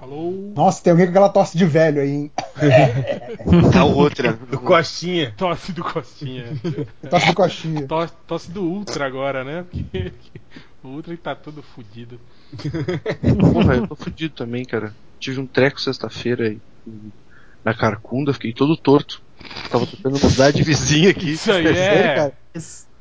Alô? Nossa, tem alguém com aquela tosse de velho aí, hein? A outra. Do Costinha. Tosse do Costinha. Tosse do Costinha. Tosse, tosse do Ultra agora, né? Porque o Ultra tá todo fudido. Porra, eu tô fudido também, cara. Tive um treco sexta-feira aí na carcunda, fiquei todo torto. Tava tentando mudar de vizinha aqui. Isso aí Sério, é. cara?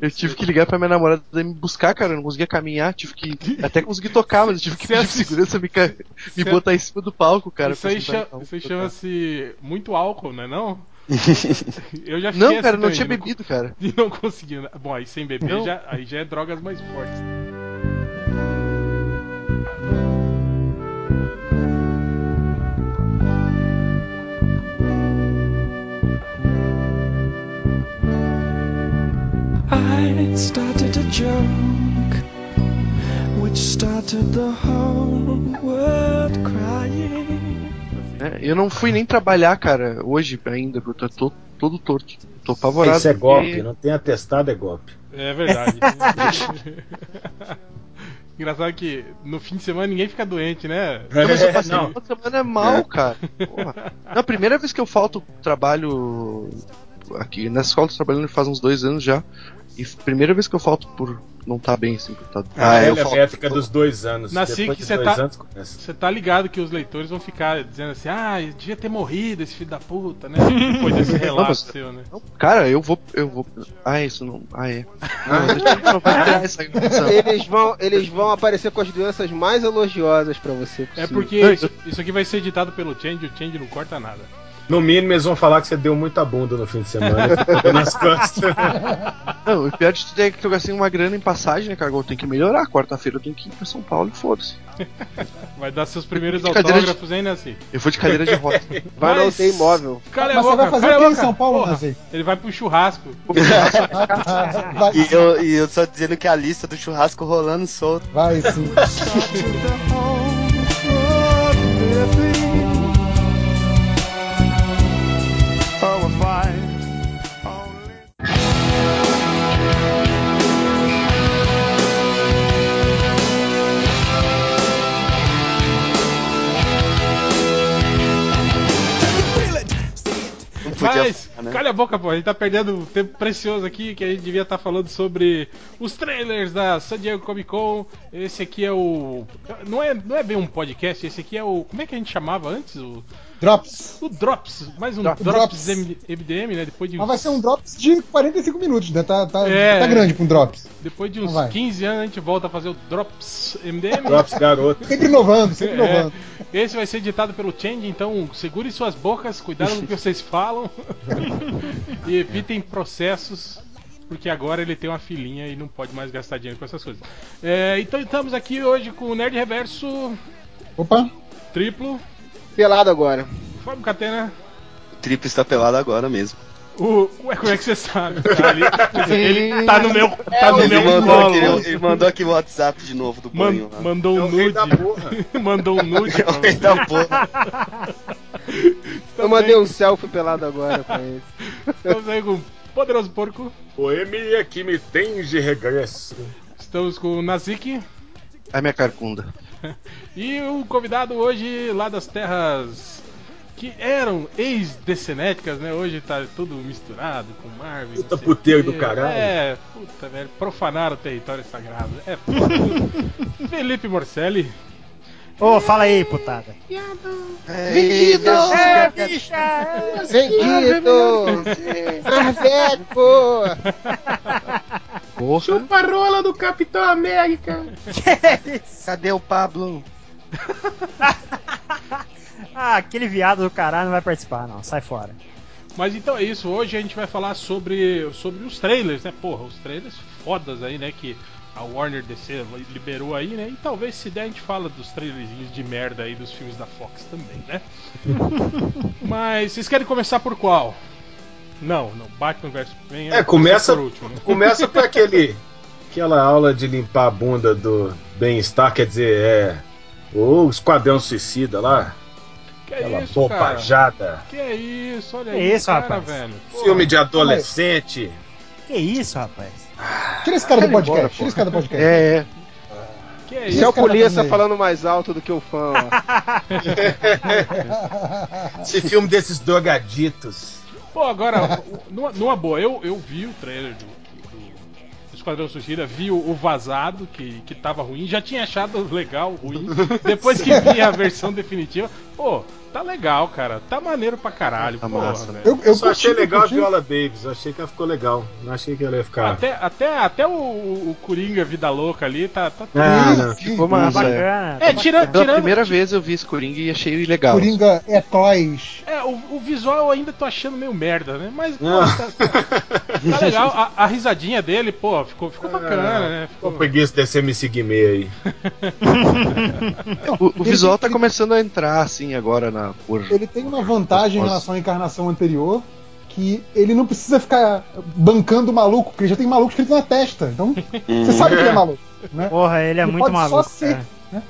Eu tive que ligar pra minha namorada me buscar, cara. Eu não conseguia caminhar, tive que. Até consegui tocar, mas eu tive que Você pedir assi- segurança me, ca- me Você- botar em cima do palco, cara. isso aí, pra cha- sentar- isso aí chama-se muito álcool, né não? Eu já Não, assim cara, não também, tinha bebido, cara. E não consegui. né? Bom, aí sem beber Não. já, aí já é drogas mais fortes. I started a joke which started the whole world crying. É, eu não fui nem trabalhar, cara, hoje ainda, porque eu tô todo torto. Tô apavorado. Isso é porque- golpe, não tem atestado, é golpe. É verdade. Engraçado que no fim de semana ninguém fica doente, né? Não, mas eu passei Não. uma semana mal, cara. Porra. Não, a primeira vez que eu falto trabalho aqui nessa escola eu tô trabalhando faz uns dois anos já. E primeira vez que eu falto por não tá bem assim, por tá... A eu velha falto- métrica dos dois anos. Nasci que você tá- anos. Você tá ligado que os leitores vão ficar dizendo assim, ah, devia ter morrido esse filho da puta, né? Depois desse relato mas- seu, né? Não, Cara, eu vou. Eu vou. Ah, isso não. Ah, é. Não, eu não vai essa. Eles vão, eles vão aparecer com as doenças mais elogiosas pra você. É possível. porque Não, isso, isso aqui vai ser editado pelo Change, o Change não corta nada. No mínimo, eles vão falar que você deu muita bunda no fim de semana. nas costas. Não, o pior de tudo é que eu gastei uma grana em passagem, né, cara? Eu tenho que melhorar. Quarta-feira eu tenho que ir pra São Paulo e foda-se. Vai dar seus primeiros cadeira de- autógrafos, hein, Nancy? Eu vou de cadeira de roda. Vai não Mas- ter imóvel. Cala Mas você boca, vai fazer o que em. São Paulo, Porra, Nancy? Ele vai pro churrasco. E eu, e eu só dizendo que a lista do churrasco rolando solto. vai sim. Podia Mas, falar, né? calha a boca, pô. A gente tá perdendo tempo precioso aqui que a gente devia estar falando sobre os trailers da San Diego Comic Con. Esse aqui é o. Não é, não é bem um podcast, esse aqui é o. Como é que a gente chamava antes? O, Drops. o Drops. Mais um Drops. Drops, M- MDM, né? Depois de, Mas vai ser um Drops de 45 minutos, né? Tá, tá, É. tá grande pra um Drops. depois de uns Vai. 15 anos a gente volta a fazer o Drops MDM. Drops garoto. Sempre inovando, sempre É, inovando. esse vai ser editado pelo Change, então segure suas bocas, cuidado com o que vocês falam e evitem processos, porque agora ele tem uma filhinha e não pode mais gastar dinheiro com essas coisas. É, então estamos aqui hoje com o Nerd Reverso Opa, triplo, Pelado agora. Fábio Catena. O triplo está pelado agora mesmo. O, ué, como é que você sabe? Ele, ele tá no meu, tá no ele, meu mandou colo. aqui, ele mandou aqui o WhatsApp de novo do Man- banho lá. mandou É um nude. mandou um nude É o rei da porra. Eu mandei um selfie pelado agora pra ele. Estamos aí com o Poderoso Porco. Poemia que me tem de regresso. Estamos com o Nazik. A minha carcunda. E o convidado hoje lá das terras que eram ex-decenéticas, né? Hoje tá tudo misturado com Marvel. Puta puteiro do caralho. É, puta, velho. Profanaram o território sagrado. É. Felipe Morcelli. Ô, fala aí, putada. Vendido! É, Vendido! Marveco! Porra. Chupa rola do Capitão América. Cadê o Pablo? Ah, aquele viado do caralho não vai participar, não. Sai fora. Mas então é isso. Hoje a gente vai falar sobre, sobre os trailers, né? Porra, os trailers fodas aí, né? Que a Warner DC liberou aí, né? E talvez se der a gente fala dos trailerzinhos de merda aí dos filmes da Fox também, né? Mas vocês querem começar por qual? Não, não. Batman vs Superman É, começa, por último. né? começa por aquele, aquela aula de limpar a bunda do bem-estar, quer dizer, é. O Esquadrão Suicida lá. Que Aquela isso, cara? bobajada. Que isso, olha Que aí, isso, cara, rapaz? velho. Filme de adolescente. Que isso, rapaz? Tira esse cara do Vai embora, podcast, tira esse cara do podcast. É, é. Que é isso? é tá polícia falando mais alto do que o fã. Esse filme desses drogaditos. Pô, agora, numa, numa boa, eu, eu vi o trailer do, do- do Esquadrão Suicida, vi o, o vazado, que, que tava ruim, já tinha achado legal, ruim. Depois que vi a versão definitiva, pô, tá legal, cara. Tá maneiro pra caralho, Tá porra, massa. Eu, eu Só achei curti, legal a curti. Viola Davis. Achei que ela ficou legal. Não achei que ela ia ficar. Até, até, até o, o Coringa Vida Louca ali tá. tá Ah, não. Ficou massa, é. bacana. É, tá tira- bacana. Pela tirando- primeira vez eu vi esse Coringa e achei legal. Coringa é toys. É, o, o visual eu ainda tô achando meio merda, né? Mas, pô, Ah. tá, tá- tá legal. A, a risadinha dele, pô, ficou, ficou bacana, né? Ficou preguiça desse MC Guimê aí. O, o visual tá começando a entrar, assim, agora na. Por... Ele tem uma vantagem em relação à encarnação anterior, que ele não precisa ficar bancando o maluco, porque já tem maluco escrito na testa. Então, você sabe que ele é maluco. Né? Porra, ele é Ele muito pode maluco. só ser. cara.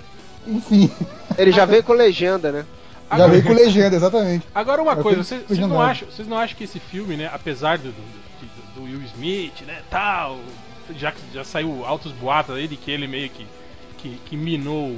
Enfim, Ele já veio com legenda, né? já Agora, veio com legenda, exatamente. agora uma Eu coisa, vocês, vocês não acham, vocês não acham que esse filme, né, apesar do, do, do- do Will Smith, né, tal, já, já saiu altos boatos aí de que ele meio que, que, que minou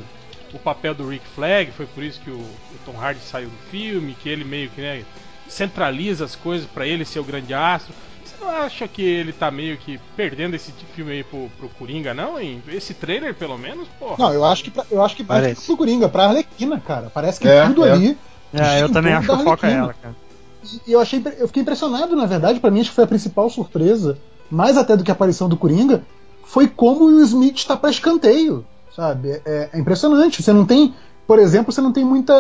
o papel do Rick Flag, foi por isso que o, o Tom Hardy saiu do filme, que ele meio que né, centraliza as coisas pra ele ser o grande astro. Você não acha que ele tá meio que perdendo esse filme aí pro, pro Coringa, não? Hein? Esse trailer, pelo menos, porra. Não, eu acho que pra, eu acho que Parece. que pro Coringa, pra Arlequina, cara. Parece que É, tudo é. ali. É, eu também acho que Arlequina. ela, cara. E eu achei, eu fiquei impressionado, na verdade, pra mim acho que foi a principal surpresa, mais até do que a aparição do Coringa, foi como o Will Smith está pra escanteio, sabe? É, é impressionante. Você não tem, por exemplo, você não tem muita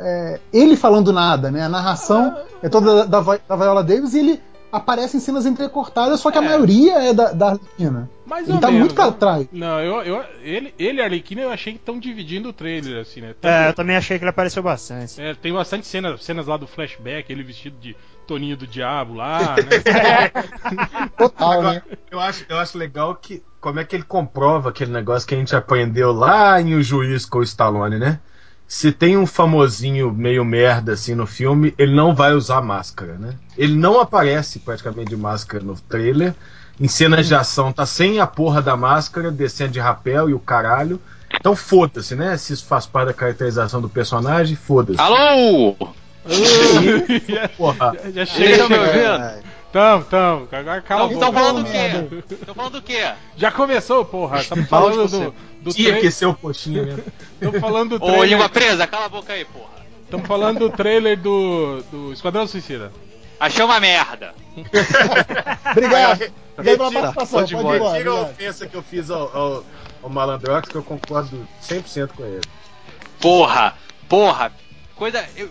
é, ele falando nada, né? A narração é toda da, da Viola Davis e ele aparece em cenas entrecortadas, só que a É. maioria é da, da Arlequina. Mais Ele tá menos, muito pra né? trás. Não, eu, eu, ele, ele e a Arlequina eu achei que estão dividindo o trailer, assim, né? É, eu também achei que ele apareceu bastante. É, tem bastante cenas, cenas lá do flashback, ele vestido de Toninho do Diabo lá, né? Total, Agora, né? eu, acho, eu acho legal que. Como é que ele comprova aquele negócio que a gente aprendeu lá em O Juiz com o Stallone, né? Se tem um famosinho meio merda assim no filme, ele não vai usar máscara, né? Ele não aparece praticamente de máscara no trailer. Em cenas de ação tá sem a porra da máscara, descendo de rapel e o caralho. Então foda-se, né? Se isso faz parte da caracterização do personagem, foda-se. Alô? Porra. já, já chega. estão me chega. ouvindo? Tamo, tamo. Agora cala a boca. Estão falando do merda. quê? Estão falando do quê? Já começou, porra. Estamos de falando do, do Tinha tra- que ser o coxinha mesmo. Tamo falando do Ô, língua trailer. presa, cala a boca aí, porra. Estamos falando do trailer do, do Esquadrão Suicida. Achei uma merda. Obrigado. Obrigado pela participação. pode embora. Retira a ofensa que eu fiz ao, ao, ao Malandrox, que eu concordo 100% com ele. Porra, porra. Coisa. eu-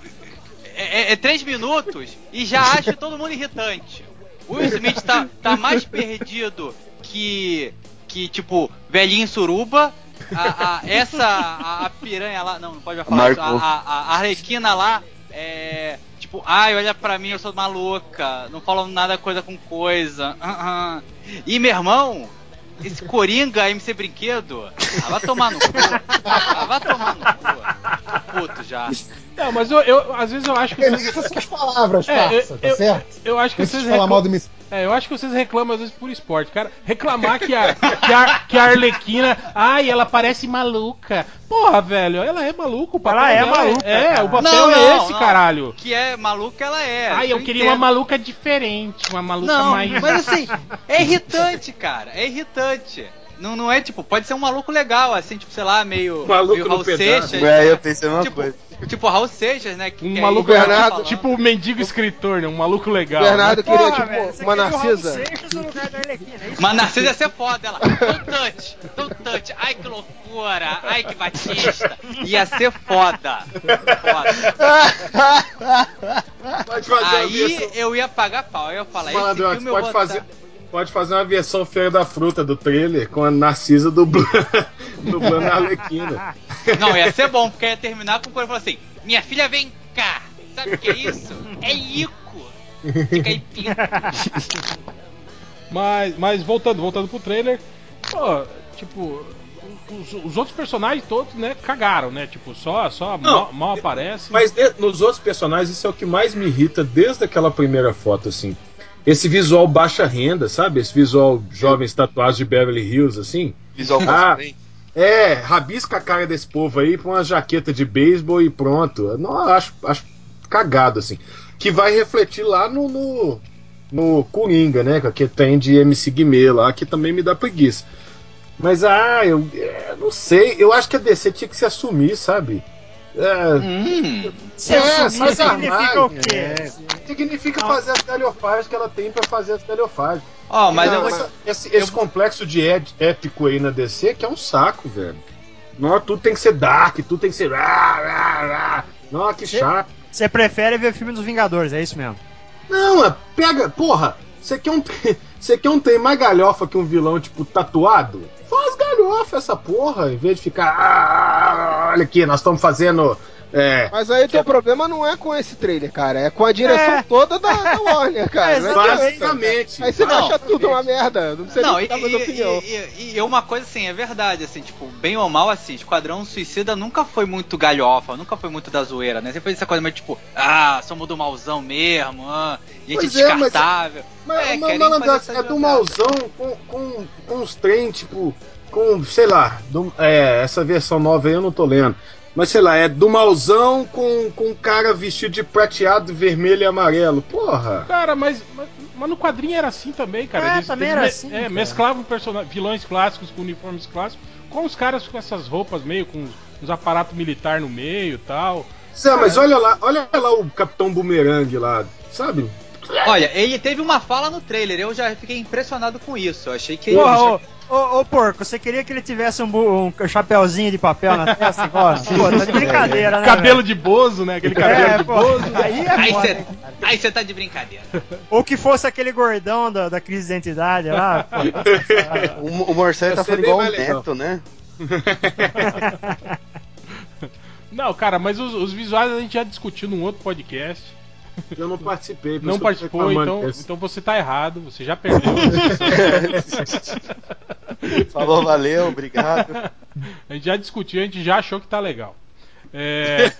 é, é- é três minutos e já acho todo mundo irritante. O Will Smith tá, tá mais perdido que. que, tipo, velhinho suruba. A, a- essa. A, a piranha lá. Não, não pode falar isso. A, a, Arlequina lá. É. Tipo, ai, olha pra mim, eu sou maluca. Não falo nada coisa com coisa. ah. E meu irmão, esse Coringa MC Brinquedo, ah, vai tomar no cu. Ah, vai tomar no cu. Tô puto já. Não, mas eu, eu- às vezes eu acho que vocês. Essas são as palavras, É, parça, eu- tá eu- certo? Eu acho que vocês falar reclamam- mal do Miss É, eu acho que vocês reclamam às vezes por esporte, cara. Reclamar que a, que a, que a Arlequina. Ai, ela parece maluca. Porra, velho, ela é maluca. O papel Ela é dela maluca, É, cara. o papel Não, é não, esse, não. caralho. Que é maluca, ela é. Ai, eu isso queria entendo. uma maluca diferente. Uma maluca Não, mais. mas assim, é irritante, cara. É irritante. Não, não é tipo, pode ser um maluco legal, assim, tipo, sei lá, meio. Maluco meio no Raul. Seixas. É, eu pensei a mesma tipo, coisa. tipo Raul Seixas, né? Que, Um que maluco aí o Bernardo. Tipo o mendigo escritor, né? Um maluco legal. Bernardo né? queria, Porra, tipo, velho, uma queria o Raul Narcisa. Seixas no lugar da Arlequina, é? Mas Narcisa ia ser foda, ela. Don't touch, don't touch. Ai que loucura, ai que batista. Ia ser foda. Foda. Pode fazer uma Aí eu ia pagar pau, eu ia falar, eu pode vou fazer, pode fazer uma versão feira da fruta do trailer com a Narcisa dublando, dublando a Arlequina. Não, ia ser bom, porque ia terminar com o cara falando assim: Minha filha vem cá. Sabe o que é isso? É Ico. Fica aí pinto. Mas, mas voltando, voltando pro trailer, pô, tipo, os, os outros personagens todos, né, cagaram, né? Tipo, só, só Não, mal, mal aparece. Mas de- nos outros personagens, isso é o que mais me irrita desde aquela primeira foto, assim. Esse visual baixa renda, sabe? Esse visual jovens tatuados de Beverly Hills, assim. Visual Ah. É, rabisca a cara desse povo aí com uma jaqueta de beisebol e pronto. Não, acho, acho cagado, assim. Que vai refletir lá no, no, no Coringa, né? Que tem de MC Guimê lá, que também me dá preguiça. Mas, ah, eu é, não sei. Eu acho que a DC tinha que se assumir, sabe? É, Hum. É, significa o quê? É. significa fazer as galhofagens que ela tem pra fazer as galhofagens. Ó, mas Não, eu vou. esse, esse complexo de ed- épico aí na DC que é um saco, velho. Não, tudo tem que ser dark, tudo tem que ser. Não, que chato. Você prefere ver filme dos Vingadores, é isso mesmo? Não, é, pega. Porra, você quer um. Você quer um trem mais galhofa que um vilão, tipo, tatuado? Faz galhofa essa porra, em vez de ficar. "Ah, olha aqui, nós estamos fazendo. É. Mas aí o teu problema não é com esse trailer, cara. É com a direção É. toda da, da Warner, cara. É. Basicamente. Aí você Não. acha tudo uma merda. Não precisa Não, nem e, dar mais e- opinião. e- e- e uma coisa assim, é verdade, assim, tipo, bem ou mal, assim, Esquadrão Suicida nunca foi muito galhofa, nunca foi muito da zoeira, né? Sempre foi essa coisa meio tipo, ah, somos do malzão mesmo, ah, gente Pois é, mas- descartável. Mas, É, mas malandragem, fazer essa é do malzão com, com, com uns trem, tipo, com, sei lá, do- é, essa versão nova aí eu não tô lendo. Mas sei lá, é do malzão com, com um cara vestido de prateado, vermelho e amarelo. Porra! Cara, mas, mas, mas no quadrinho era assim também, cara. É, também era assim, É, cara. mesclavam vilões clássicos com uniformes clássicos, com os caras com essas roupas meio com uns aparatos militar no meio e tal. Zé, mas olha lá, olha lá o Capitão Boomerang lá, sabe? Olha, ele teve uma fala no trailer, eu já fiquei impressionado com isso. Eu achei que Porra, ô, ô, ô, porco, você queria que ele tivesse um, um chapéuzinho de papel na testa igual? Pô, tá de brincadeira, né? cabelo de bozo, né? Aquele cabelo É, de pô. bozo. Aí é Aí você hein? aí você tá de brincadeira. Ou que fosse aquele gordão da, da crise de identidade lá. Pô. O, o Marcelo tá falando igual o. Neto, né? Não, cara, mas os, os visuais a gente já discutiu num outro podcast. Eu não participei. Não participou, então, desse. então você tá errado, você já perdeu. Falou, valeu, obrigado. A gente já discutiu, a gente já achou que tá legal. É,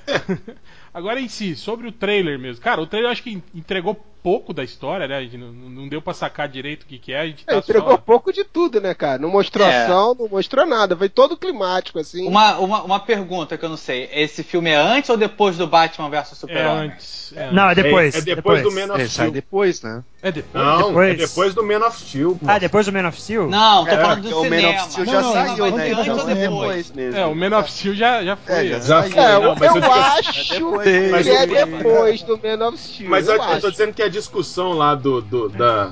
Agora em si, sobre o trailer mesmo. Cara, o trailer eu acho que entregou pouco da história, né? A gente não, não deu pra sacar direito o que, que é. A gente É, tá entregou só... pouco de tudo, né, cara? Não mostrou É. ação, não mostrou nada. Foi todo climático, assim. Uma, uma, uma pergunta que eu não sei: esse filme é antes ou depois do Batman vs É Super-Homem? antes. É, Não, é antes. depois. é, é depois, do Man of É, sai Steel. depois, né? É depois? Não, Depois. é depois do Man of Steel. pô. Ah, depois do Man of Steel? Não, tô É, falando do o Man cinema. of Steel Não, já não, saiu, vai né? Então antes é depois? depois mesmo. É, o Man of Steel já, já foi. É, já né? Foi, É, não, mas eu eu- acho depois. Mas que é depois do Man of Steel. Mas eu, eu, tô dizendo que a discussão lá do, do- da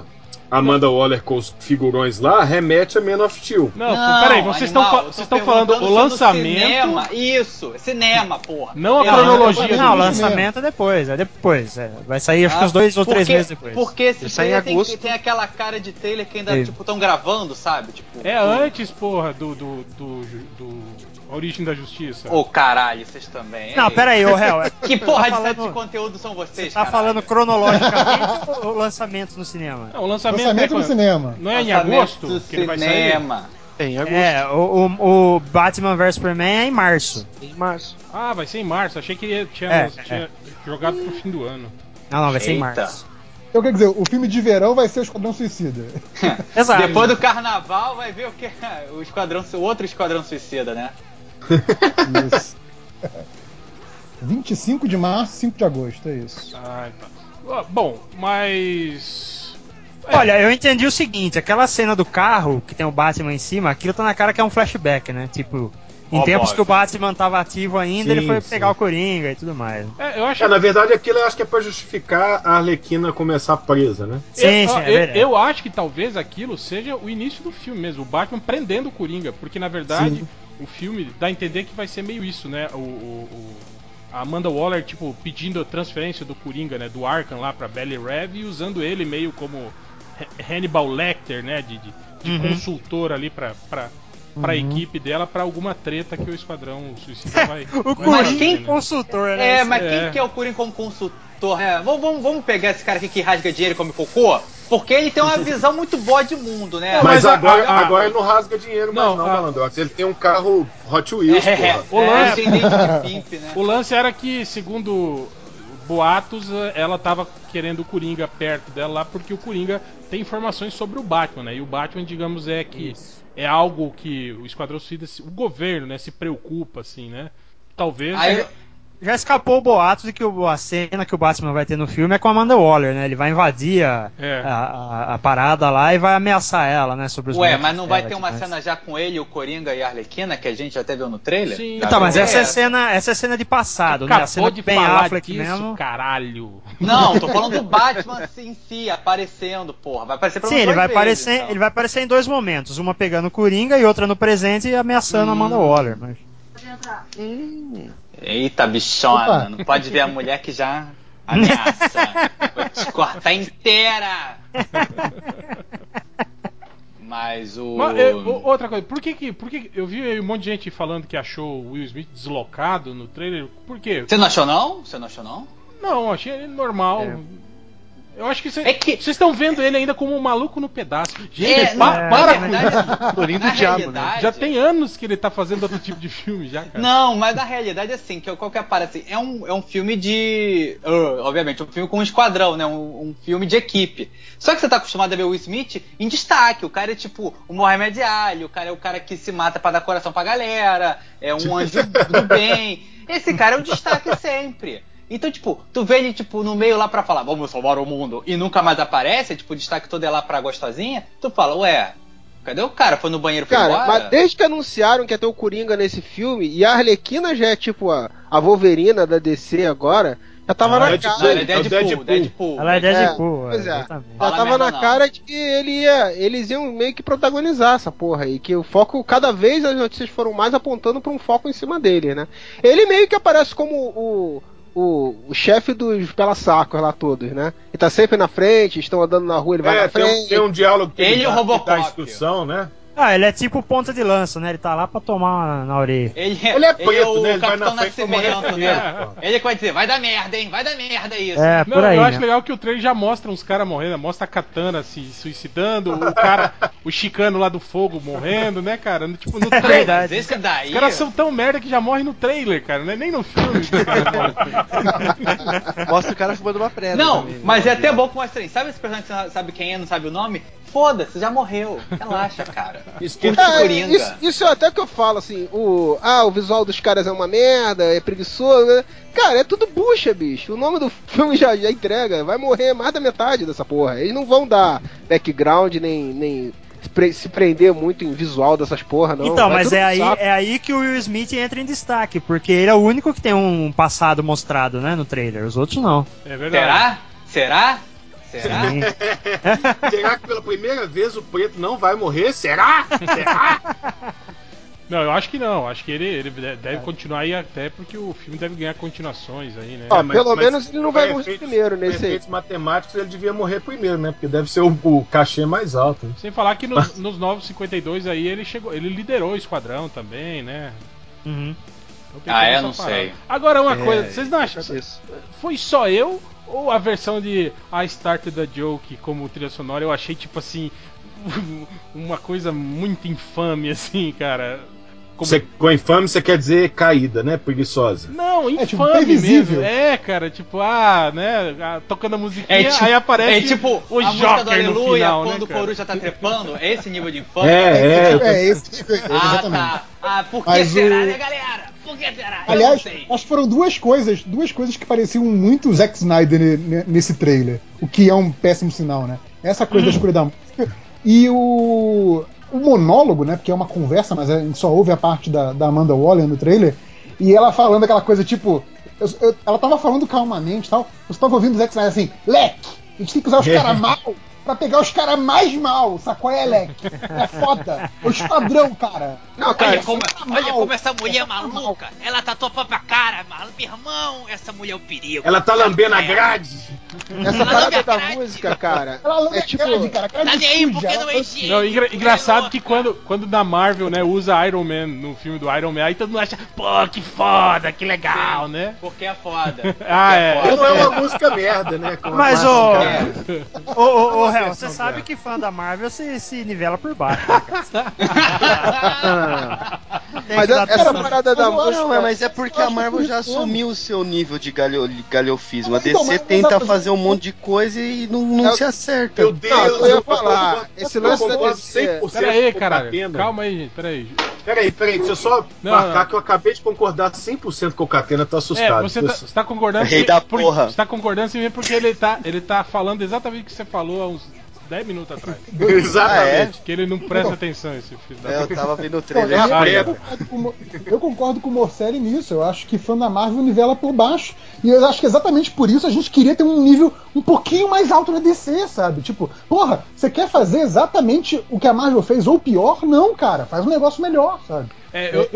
Amanda Waller com os figurões lá remete a Man of Steel. Não, peraí, vocês estão falando o lançamento. Cinema. Isso, cinema, porra. Não a Eu- cronologia Não, o do lançamento é depois, é depois. é. Vai sair acho que Ah, uns dois ou três porque- meses depois. Porque esse Ele sai em trailer tem, agosto. tem aquela cara de trailer que ainda, É. tipo, estão gravando, sabe? Tipo, É antes, porra, do. do, do, do A Origem da Justiça. Ô, caralho, vocês também. Não, pera aí, ô réu. é- Que porra tá falando- de conteúdo são vocês, Você tá caralho? falando cronologicamente ou lançamento no cinema? Não, o lançamento, Lançamento é no cinema. Não é em Lançamento agosto do que ele vai sair? cinema. É, em agosto. É, o, o, o Batman vs Superman é em março. Em março. Ah, vai ser em março. Achei que ele tinha, É, tinha jogado pro fim do ano. Não, não, vai ser em Eita. março. Então quer dizer, o filme de verão vai ser o Esquadrão Suicida. Exato. Depois do carnaval vai ver o que? O esquadrão, o outro esquadrão suicida, né? Isso. 25 de março, 5 de agosto, é isso. Ah, tá. Bom, mas. É, Olha, eu entendi o seguinte, aquela cena do carro que tem o Batman em cima, aquilo tá na cara que é um flashback, né? Tipo, em Ó, tempos bosta. que o Batman tava ativo ainda, Sim, ele foi sim. pegar o Coringa e tudo mais. é, eu acho É, na verdade, aquilo eu acho que é pra justificar a Arlequina começar presa, né? Sim, eu, sim, é eu- eu acho que talvez aquilo seja o início do filme mesmo, o Batman prendendo o Coringa, porque na verdade o filme dá a entender que vai ser meio isso, né? O, o- o- a Amanda Waller, tipo, pedindo a transferência do Coringa, né? Do Arkham lá pra Belly Rev e usando ele meio como Ha- Hannibal Lecter, né? De, de, de Uhum. consultor ali pra, pra, pra Uhum. equipe dela pra alguma treta que o Esquadrão Suicida vai. O vai Coringa quem né? consultor, né? É, mas é. quem que é o Coringa como consultor? É, vamos, vamos, vamos pegar esse cara aqui que rasga dinheiro e come cocô? Porque ele tem uma visão muito boa de mundo, né? Mas, Mas agora, a- a- agora ele não rasga dinheiro Não, mais não, a- Malandrox. Ele tem um carro Hot Wheels, É, porra. O é, lance- pimp, né? O lance era que, segundo boatos, ela tava querendo o Coringa perto dela lá porque o Coringa tem informações sobre o Batman, né? E o Batman, digamos, é que é algo que o Esquadrão Suicida, se- o governo, né, se preocupa, assim, né? Talvez. Aí, Já escapou o boato de que o- a cena que o Batman vai ter no filme é com a Amanda Waller, né? Ele vai invadir a, É. a, a- a parada lá e vai ameaçar ela, né? Sobre os Ué, mas não vai ter uma cena já com ele, o Coringa e a Arlequina, que a gente já até viu no trailer? Sim. Já Então, mas essa é cena, essa é cena de passado, né? A cena Acabou de falar Affleck disso, mesmo. caralho. Não, tô falando do Batman assim, em si, aparecendo, porra. Vai aparecer pelo Sim, ele vai, vezes, aparecer, então. ele vai aparecer em dois momentos, uma pegando o Coringa e outra no presente e ameaçando a Amanda Waller. Mas... Eita, bichona, Opa. não pode ver a mulher que já ameaça. Vou te cortar inteira. Mas o. Mas, é, outra coisa, por que que, por que que- eu vi aí um monte de gente falando que achou o Will Smith deslocado no trailer? Por quê? Você não achou não? Você não achou não? Não, achei ele normal. Eu acho que vocês É que- estão vendo ele ainda como um maluco no pedaço. Gente, É, pa- não, para com Torinho na do diabo, né? Já tem anos que ele tá fazendo outro tipo de filme já, cara. Não, mas na realidade, assim, que qual que é parada, assim, é um, é um filme de. uh, obviamente, um filme com um esquadrão, né? Um, um filme de equipe. Só que você tá acostumado a ver o Will Smith em destaque. O cara é tipo o Mohamed Ali, o cara é o cara que se mata pra dar coração pra galera, é um anjo do bem. Esse cara é o destaque sempre. Então, tipo, tu vê ele, tipo, no meio lá pra falar, vamos salvar o mundo, e nunca mais aparece, tipo, o destaque todo é lá pra gostosinha, tu fala, ué, cadê o cara? Foi no banheiro, foi Cara, embora? mas desde que anunciaram que ia ter o Coringa nesse filme, e a Arlequina já é tipo a, a Wolverina da DC agora, já tava Ah, na é cara. Não, ele é É Deadpool, Deadpool. Deadpool. Ela é Deadpool, pois é. exatamente. Já tava na não. cara de que ele ia, eles iam meio que protagonizar essa porra aí, que o foco, cada vez as notícias foram mais apontando pra um foco em cima dele, né? Ele meio que aparece como o, o, o chefe dos pela-sacos lá todos, né? Ele tá sempre na frente, estão andando na rua, ele vai É, na tem um, frente. tem um diálogo que Ele e o dá, Robocop. que dá instrução, né? Ah, ele é tipo ponta de lança, né? Ele tá lá pra tomar na orelha. Ele, Ele é preto, o né? Ele vai Capitão Nascimento, né? pô. Ele que vai dizer, vai dar merda, hein? Vai dar merda isso. É, Não, por aí. eu acho né? legal que o trailer já mostra uns caras morrendo, mostra a Katana se suicidando, o cara, o chicano lá do fogo morrendo, né, cara? No- Tipo, no É trailer. verdade. Mas esse daí. Os caras são tão merda que já morrem no trailer, cara, não é nem no filme. Mostra o cara fumando uma preda. Não, também, né? mas é até bom que mostra aí. Sabe esse personagem que sabe quem é, não sabe o nome? Foda-se, já morreu. Relaxa, cara. Curte É, Coringa. isso, isso é até que eu falo, assim, o. Ah, o visual dos caras é uma merda, é preguiçoso, né? Cara, é tudo bucha, bicho. O nome do filme já, já entrega. Vai morrer mais da metade dessa porra. Eles não vão dar background nem, nem se pre- se prender muito em visual dessas porra, não. Então, Vai mas é aí, é aí que o Will Smith entra em destaque, porque ele é o único que tem um passado mostrado, né, no trailer. Os outros não. É verdade. Será? Será? Será? Será que pela primeira vez o preto não vai morrer? Será? Será? Não, eu acho que não. Acho que ele, ele de- deve continuar aí até porque o filme deve ganhar continuações aí, né? Ó, mas- pelo mas menos ele não vai morrer efeitos- primeiro nesse aí. efeitos matemáticos ele devia morrer primeiro, né? Porque deve ser o, o cachê mais alto. Sem falar que nos, nos novos 52 aí ele chegou, ele liderou o esquadrão também, né? Uhum. Então Ah, é? Não parada. sei. Agora uma É, coisa, vocês não acham? Isso. Foi só eu ou a versão de I Started the Joke como trilha sonora eu achei tipo assim uma coisa muito infame assim, cara. Como- Você, com infame você quer dizer caída, né? Preguiçosa. Não, infame É, tipo, previsível. mesmo. É, cara, tipo, ah, né, ah, tocando a musiquinha, É tipo, aí aparece é tipo o a música do Joker no Aleluia final, quando né, o? Coruja tá trepando. É esse nível de infâmia? É, é. tô- É, esse tipo, Ah, exatamente. tá. Ah, por que Mas será, o- né, galera? Por que será? Eu Aliás, acho que foram duas coisas, duas coisas que pareciam muito Zack Snyder ne- ne- nesse trailer, o que é um péssimo sinal, né? Essa coisa da escolha da música e o, o monólogo, né? Porque é uma conversa, mas a gente só ouve a parte da, da Amanda Waller no trailer e ela falando aquela coisa tipo, eu- eu- ela tava falando calmamente, e tal. Você tava ouvindo o Zack Snyder assim, leque, a gente tem que usar os caras mal pra pegar os caras mais mal, sacou? É leque, é foda, é o esquadrão, cara. Não, cara, Olha como, tá olha como essa mulher é mal. maluca. Ela tá tua própria cara, mano. Meu irmão, essa mulher é o perigo. Ela tá lambendo a É. grade. essa Ela parada da me música, cara, Ela lembra é tipo. grande, cara, cara Tá nem aí porque não é higiênico. Não, engra- é engraçado que quando, quando na Marvel, né, usa Iron Man no filme do Iron Man, aí todo mundo acha, pô, que foda, que legal, né? Porque é foda. Ah, é. Porque Não é uma música merda, né? Mas, a ô, ô, ô, você sabe dela. que fã da Marvel se, se nivela por baixo. né, Mas dar essa parada da música. Não, é, mas é porque a Marvel por já assumiu o seu nível de galho, galhofismo. A Então, DC tenta fazer um monte de coisa e não, não Eu- se acerta. Meu Deus, Não, eu ia falar, esse lance da DC 100% Pera aí, com o caralho. Catena. Calma aí, gente. Pera aí. Peraí, peraí, deixa eu só Não, marcar não. que eu acabei de concordar 100% com o Catena, tô É, assustado. você tá, você tá concordando Rei da por- porra. Você tá concordando sim porque ele tá, ele tá falando exatamente o que você falou há uns 10 minutos atrás. Exatamente. Que ele não presta atenção, esse filho da É, eu tava vendo o Não, trailer. eu, Ah, eu é. concordo com, eu concordo com o Morcelli nisso. Eu acho que fã da Marvel nivela por baixo. E eu acho que exatamente por isso a gente queria ter um nível um pouquinho mais alto na DC, sabe? Tipo, porra, você quer fazer exatamente o que a Marvel fez ou pior? Não, cara. Faz um negócio melhor, sabe? É, eu,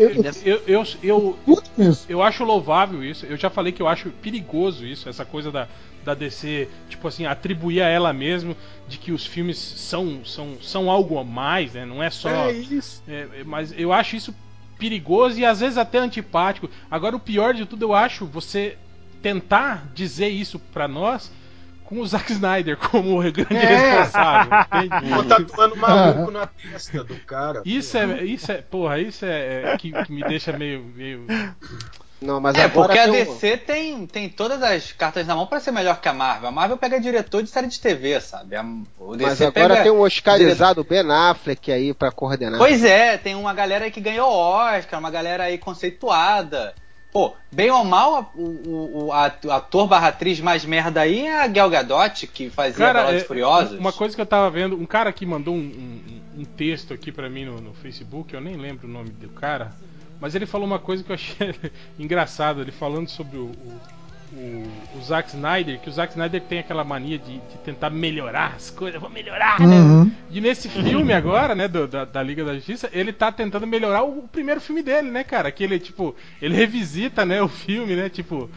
Eu- eu, eu, eu, eu, acho louvável isso. Eu já falei que eu acho perigoso isso, essa coisa da, da DC, tipo assim, atribuir a ela mesmo de que os filmes são, são, são algo a mais, né? Não é só. É isso. É, é, mas eu acho isso perigoso e às vezes até antipático. Agora, o pior de tudo, eu acho você tentar dizer isso pra nós com o Zack Snyder como o grande É. responsável. entende? Vou tatuando maluco na testa do cara. Isso é, isso é, porra, isso é, é que, que me deixa meio, meio Não, mas É, agora porque a tem um- DC tem, tem todas as cartas na mão pra ser melhor que a Marvel. A Marvel pega diretor de série de TV, sabe? A, o DC Mas agora pega... tem um Oscarizado Ben Affleck aí pra coordenar. Pois é, tem uma galera aí que ganhou Oscar, uma galera aí conceituada. Pô, bem ou mal, o, o, a- ator barra atriz mais merda aí é a Gal Gadot, que fazia Cara, Velozes é, Furiosos. uma coisa que eu tava vendo, um cara aqui mandou um, um- um texto aqui pra mim no, no Facebook, eu nem lembro o nome do cara, mas ele falou uma coisa que eu achei engraçado, ele falando sobre o, o, o, o Zack Snyder, que o Zack Snyder tem aquela mania de, de tentar melhorar as coisas, vou melhorar, Uhum. né? E nesse filme agora, né, do- da, da Liga da Justiça, ele tá tentando melhorar o, o primeiro filme dele, né, cara? Que ele, tipo, ele revisita, né, o filme, né, tipo,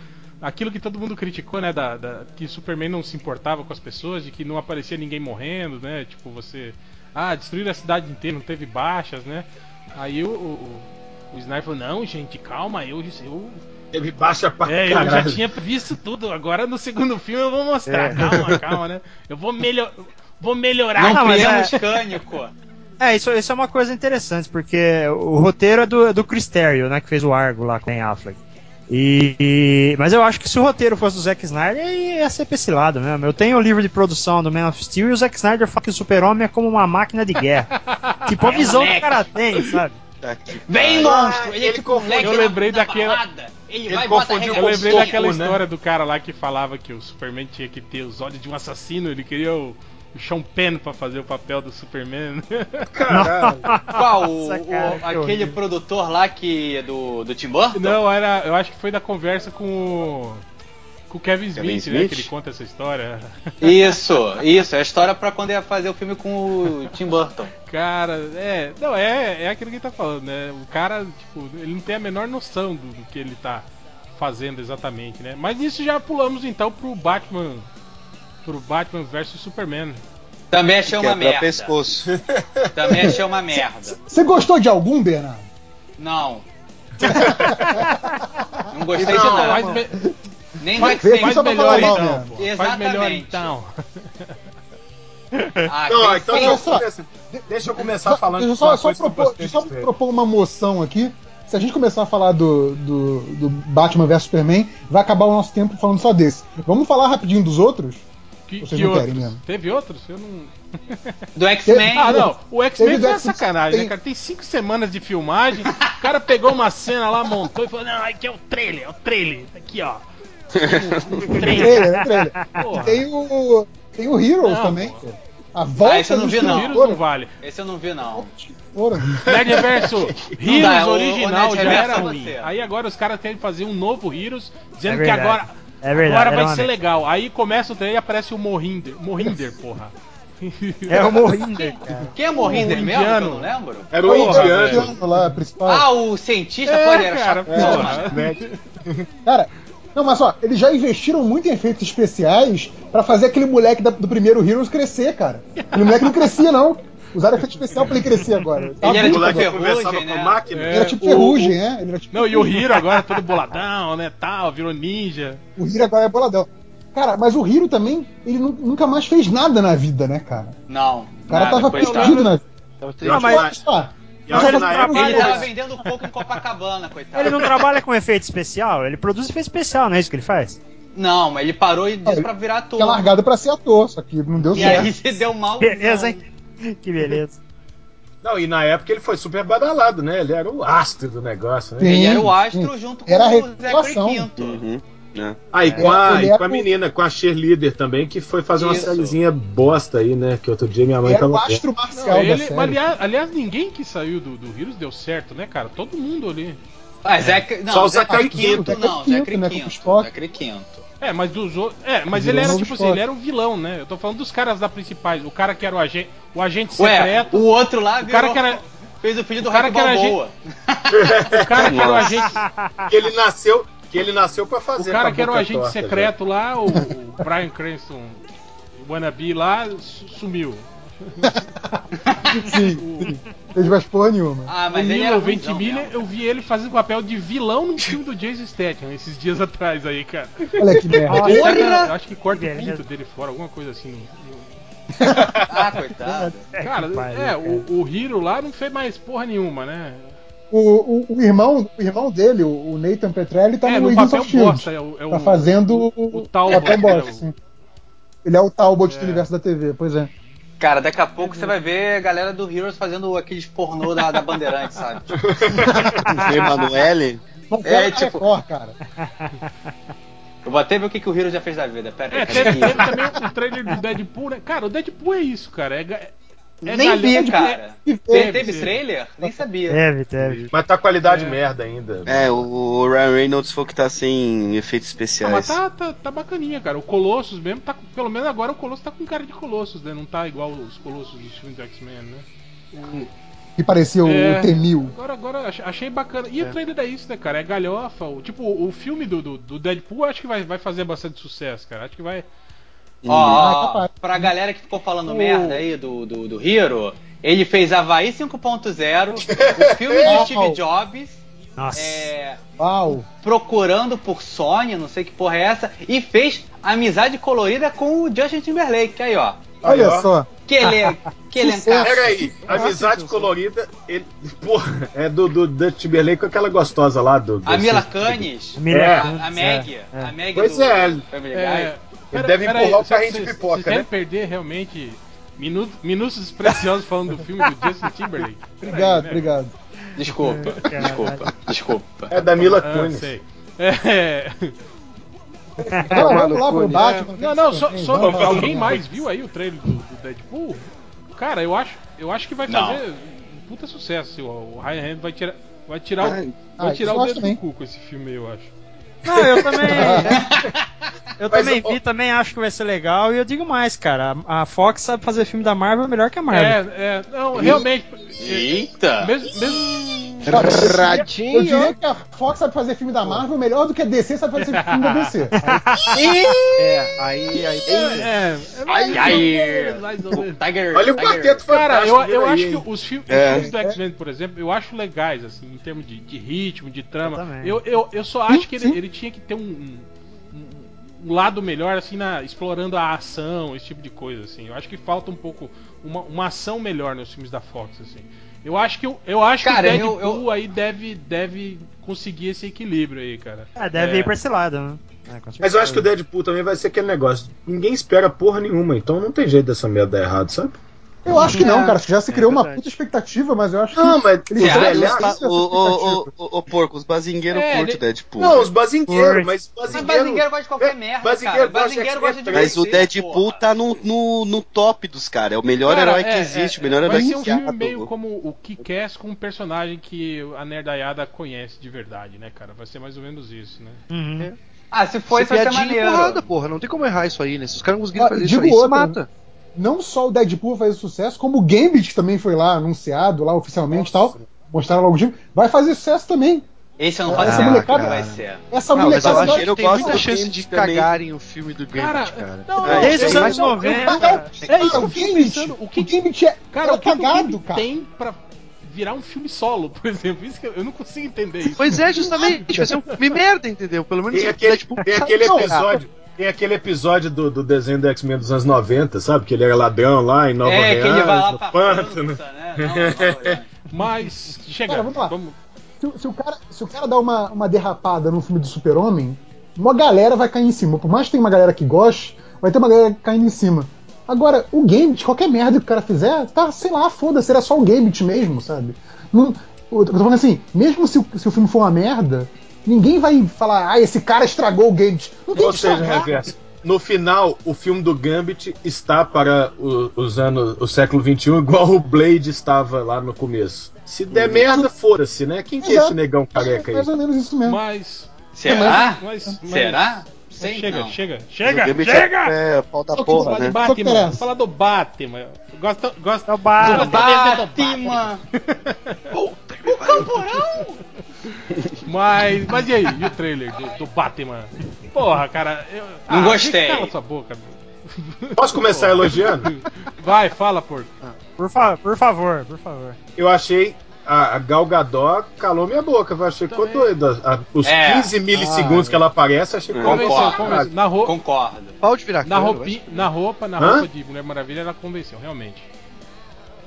aquilo que todo mundo criticou, né, da, da- que Superman não se importava com as pessoas, de que não aparecia ninguém morrendo, né, tipo, você, ah, destruir a cidade inteira, não teve baixas, né? Aí o, o, o Snyder falou, não, gente, calma, eu, eu Ele baixa pra é, eu já caralho. tinha visto tudo. Agora no segundo filme eu vou mostrar. Calma, calma, né? Eu vou, melhor, vou melhorar. Não, mas é- cânico. É, isso, isso é uma coisa interessante, porque o roteiro é do, é do Chris Terrio, né, que fez o Argo lá com o Ben Affleck. E, e- mas eu acho que se o roteiro fosse do Zack Snyder, ia ser pra esse lado mesmo. Eu tenho o livro de produção do Man of Steel e o Zack Snyder fala que o super-homem é como uma máquina de guerra. tipo, a É, visão que o cara tem, sabe? Tá que Vem, monstro! Ele, é ele tipo moleque eu lembrei na daquela- balada. Ele, Ele vai e confundiu regra Eu com lembrei soco, daquela né? história do cara lá que falava que o Superman tinha que ter os olhos de um assassino, ele queria o, o Sean Penn pra fazer o papel do Superman. Caralho. Qual? O, Nossa, o- cara, que aquele horrível. produtor lá que é do, do Tim Burton? Não, era. Eu acho que foi da conversa com o. Com o Kevin Smith, Kevin né? Smith? Que ele conta essa história. Isso, isso. É a história pra quando ia fazer o filme com o Tim Burton. Cara, é. Não, é, é aquilo que ele tá falando, né? O cara, tipo, ele não tem a menor noção do, do que ele tá fazendo exatamente, né? Mas isso já pulamos então pro Batman. Pro Batman vs Superman. Também achei uma Quebra merda. pescoço. Também achei uma merda. Você gostou de algum, Bernardo? Não. Não gostei Não, de nada. Faz, me- Nem faz só pra melhor falar mal então, mesmo. pô. Faz melhor Exatamente. então. Ah, Não, então eu, só- deixa eu começar Só- falando deixa eu de só, só propor, deixa eu só propor uma moção aqui. Se a gente começar a falar do, do, do Batman vs Superman, vai acabar o nosso tempo falando só desse. Vamos falar rapidinho dos outros? Que, Vocês que não querem outros? mesmo? Teve outros? Eu não. Do X-Men. Ah, não. O X-Men foi uma sacanagem, tem- né, cara? Tem cinco semanas de filmagem. o cara pegou uma cena lá, montou e falou: Não, aqui é o trailer, é o trailer. Aqui, ó. O trailer. Trailer, trailer. Porra. Tem o. Tem o Heroes Não, também. pô. A volta Ah, esse eu não do vi, não. O vírus não vale. Esse eu não vi, não. Ouro. Nerdverso, dá, Heroes o- o original já Nerdverso era é ruim. você. Aí agora os caras querem fazer um novo Heroes, dizendo É que agora, É verdade, agora vai ser legal. Aí começa o trailer e aparece o Mohinder. Mohinder, porra. É o Morrinder, cara. Quem é Morrinder O mesmo? Que eu não lembro. Era o Porra, indiano. lá, principal. Ah, o cientista É, foi, era cara, chato. mano. Cara, não, mas ó, eles já investiram muito em efeitos especiais pra fazer aquele moleque da- do primeiro Heroes crescer, cara. Aquele moleque não crescia, não. Usaram efeito especial pra ele crescer agora. Tá Ele era tipo agora. ferrugem, né? com a máquina. É. Ele era tipo o- ferrugem, né? Ele era tipo Não, e o Hiro agora todo boladão, né, tal, virou ninja. O Hiro agora é boladão. Cara, mas o Hiro também, ele nu- nunca mais fez nada na vida, né, cara? Não. O cara nada, tava perdido na vida. Não, mas- Ah, E Mas ele trabalha- Ele tava vendendo pouco em Copacabana, coitado. Ele não trabalha com efeito especial, ele produz efeito especial, não é isso que ele faz? Não, mas ele parou e disse ele pra virar ator. Tinha largado pra ser ator, só que não deu E certo. aí você deu mal. Beleza, hein? Que beleza. Não, e na época ele foi super badalado, né? Ele era o astro do negócio, né? Sim. Ele era o astro junto com Era o revelação. Quinto. Uhum. Né? Ah, e com, a, e é com a o- menina, com a cheerleader também, que foi fazer uma Isso. sériezinha bosta aí, né? Que outro dia minha mãe o tava vendo. astro Não, marcial da ele, aliás, aliás, ninguém que saiu do, do Heroes deu certo, né, cara? Todo mundo ali. Ah, Zach, não, Só o Zachary Zachary Quinto, Quinto, não, né, o Quinto. Spock. Zachary Quinto. É, mas dos outros. É, mas Virou ele era tipo assim, ele era o vilão, né? Eu tô falando dos caras da principais. O cara que era o agente, o agente Ué, secreto. o outro lá o cara virou- que era. fez o filho do o cara Rock que era Balboa. O cara que era o agente. Ele nasceu, que ele nasceu pra O fazer. cara com a que era o agente torta, secreto lá, o, o Brian Cranston, o Wannabe lá, su- sumiu. Sim, sim. Fez mais porra nenhuma. Ah, o mas ele ruimzão Ventimiglia, mesmo. eu vi ele fazendo papel de vilão no filme do Jason Statham esses dias atrás aí, cara. Olha que merda. Ele eu acho que corta o pinto dele fora, alguma coisa assim. no- Ah, coitado. Cara, é, cara. o, o Hiro lá não fez mais porra nenhuma, né? O, o, o irmão, o irmão dele, o o Nathan Petrelli, tá é, no no Agents of Shield. bosta. É o, é Tá fazendo o, o, o Talbot. papel bosta, o- sim. Ele é o Talbot É. do universo da TV, pois é. Cara, daqui a pouco você vai ver a galera do Heroes fazendo aqueles pornô da, da Bandeirante, sabe? Emanuele? Não É, é, tipo- Record, cara. Eu vou até ver o que, que o Heroes já fez da vida. Pera aí, É, teve, teve também o trailer do Deadpool, né? Cara, o Deadpool é isso, cara. É, é Nem vi, cara. Teve, Teve, teve sim. trailer? Nem sabia. Teve, teve. Mas tá qualidade É. merda ainda. É, o Ryan Reynolds falou que tá sem efeitos Ah, mas especiais. tá, tá, tá bacaninha, cara. O Colossus mesmo, tá, pelo menos agora o Colossus tá com cara de Colossus, né? Não tá igual os Colossus dos filmes do X-Men, né? Que parecia o, É. o T-1000. Agora, agora ach- achei bacana. E o trailer é isso, né, cara? É galhofa. O, tipo, o filme do, do, do Deadpool acho que vai, vai fazer bastante sucesso, cara. Acho que vai. Ó, ó, ó, capaz. pra galera que ficou falando O- merda aí do, do, do Hero, ele fez Havaí 5.0, o filme de Steve Jobs, Nossa. é, Uau. Procurando por Sony, não sei que porra é essa, e fez Amizade Colorida com o Justin Timberlake, aí ó. Olha só. Que ele que ele. Pera aí, amizade colorida, ele, porra, é do, do, do Timberlake com aquela gostosa lá do. do A Mila Kunis, Mila É. Kunis, a Meg, é, é. a Meg Pois do é. Family É, Guy. pera- deve pera empurrar aí, o carrinho de pipoca, querem né? perder realmente minutos, minutos preciosos falando do filme do Justin Timberlake? Pera aí, Obrigado, né? obrigado. Desculpa, Caralho. desculpa, desculpa. É da Mila Ah, Kunis. sei. É. Agora vamos lá pro. Batman. Não, não, só, só alguém mais viu aí o trailer do, do Deadpool? Cara, eu acho, eu acho que vai Não. fazer um puta sucesso. assim, O Ryan Reynolds vai tirar, vai tirar, Ai, o, ah, vai tirar isso o dedo do cu com esse filme, eu acho. Não, eu também. eu Mas, também vi, também acho que vai ser legal. E eu digo mais, cara. A a Fox sabe fazer filme da Marvel melhor que a Marvel. É, é, não, realmente. Eita! Mesmo, mesmo, Eu Ratinho. diria que a Fox sabe fazer filme da Marvel melhor do que a DC sabe fazer filme da DC. É, aí, aí. é, é, é ou menos. Tiger, Olha o quarteto Cara, eu, eu acho aí, que os, É. filmes do X-Men, por exemplo, eu acho legais, assim, em termos de, de ritmo, de Eu trama. Eu, eu, eu só acho que ele, ele tinha que ter um, um, um lado melhor, assim, na, explorando a ação, esse tipo de coisa, assim. Eu acho que falta um pouco uma, uma ação melhor nos filmes da Fox, assim. Eu acho que o- eu acho Cara, que o eu- Deadpool eu- aí deve, deve conseguir esse equilíbrio aí, cara. É, deve É. ir pra esse lado, né? É, Mas eu acho que o. Deadpool também vai ser aquele negócio. Ninguém espera porra nenhuma, então não tem jeito dessa merda dar errado, sabe? Eu acho que não, cara. Já se É criou uma verdade. puta expectativa, mas eu acho que. Não, mas Eles essa o, o, o, o, porco, os bazingueiros É, curtem ele- o Deadpool. Não, os bazingueiros, mas Mas bazingueiro. Bazingueiro gosta de qualquer É, merda, Bazingueiro cara. gosta de Bazingueiro gosta de Mas o Deadpool porra. tá no, no, no top dos caras. É o melhor Cara, herói que é, existe, é, o melhor vai herói ser um filme criado. meio como o Kick-Ass com um personagem que a nerdaiada conhece de verdade, né, cara? Vai ser mais ou menos isso, né? Uhum. Ah, se for, isso vai ser e maneiro. porrada, porra. Não tem como errar isso aí, né? Se os caras conseguirem Ah, fazer isso aí, se mata. Não só o Deadpool vai fazer sucesso, como o Gambit também foi lá anunciado, lá oficialmente e tal. Mostraram logo o time. Vai fazer sucesso também. Esse eu não Ah, faço essa ideia do molecada- vai ser. Essa Não, mas eu molecada acho que eu tem gosto muita chance de também. cagarem o filme do Gambit, Cara, cara. não, É, Desde é, os anos não, 90. É isso que eu o pensando. O o que, Gambit é, cara, é o que, que o cagado, cara. tem pra virar um filme solo, por exemplo? Isso que eu, eu não consigo entender isso. Pois é, justamente. Vai ser um filme merda, entendeu? Pelo menos Tem o aquele, tem aquele episódio. Tem aquele episódio do, do desenho do X-Men dos anos 90, sabe? Que ele era ladrão lá em Nova É, que ele vai Orleans, lá no pra pântano. França, né? não, não, Mas, chega. Cara, vamos lá. vamos- Se, o- se o cara, se o cara dá uma, uma derrapada num filme do Super-Homem, uma galera vai cair em cima. Por mais que tenha uma galera que goste, vai ter uma galera caindo em cima. Agora, o Gambit, qualquer merda que o cara fizer, tá, sei lá, foda-se, era só o Gambit mesmo, sabe? Não, eu tô falando assim, mesmo se o, se o filme for uma merda, ninguém vai falar, ah, esse cara estragou o Gambit. Não tem Ou que seja, estragar. reverso. No final, o filme do Gambit está para o- os anos, o século XXI, igual o Blade estava lá no começo. Se der merda, foda-se, né? Quem que é esse negão careca aí? Mais ou menos isso mesmo. Mas. Será? mas- mas- Será? mas Sei chega, não. chega, chega, Gambit chega! É, é da Só porra, Falar né? do Batman, falar do Batman. Gosta, gosta É o Batman. Batman! Mas, mas e aí, e o trailer do, do Batman? Porra, cara, eu. Não gostei. Cala sua boca. Posso começar elogiando? Vai, fala, porco. Por, fa- por favor, por favor. Eu achei a, a Gal Gadot calou minha boca. Eu achei que ficou doida. A- os É. 15 milissegundos que ela aparece, achei que ficou Convenceu, Concordo. convenceu. Na, ro Concordo. Pau de virar na, roupinha, na roupa, na Hã? roupa de Mulher Maravilha, ela convenceu, realmente.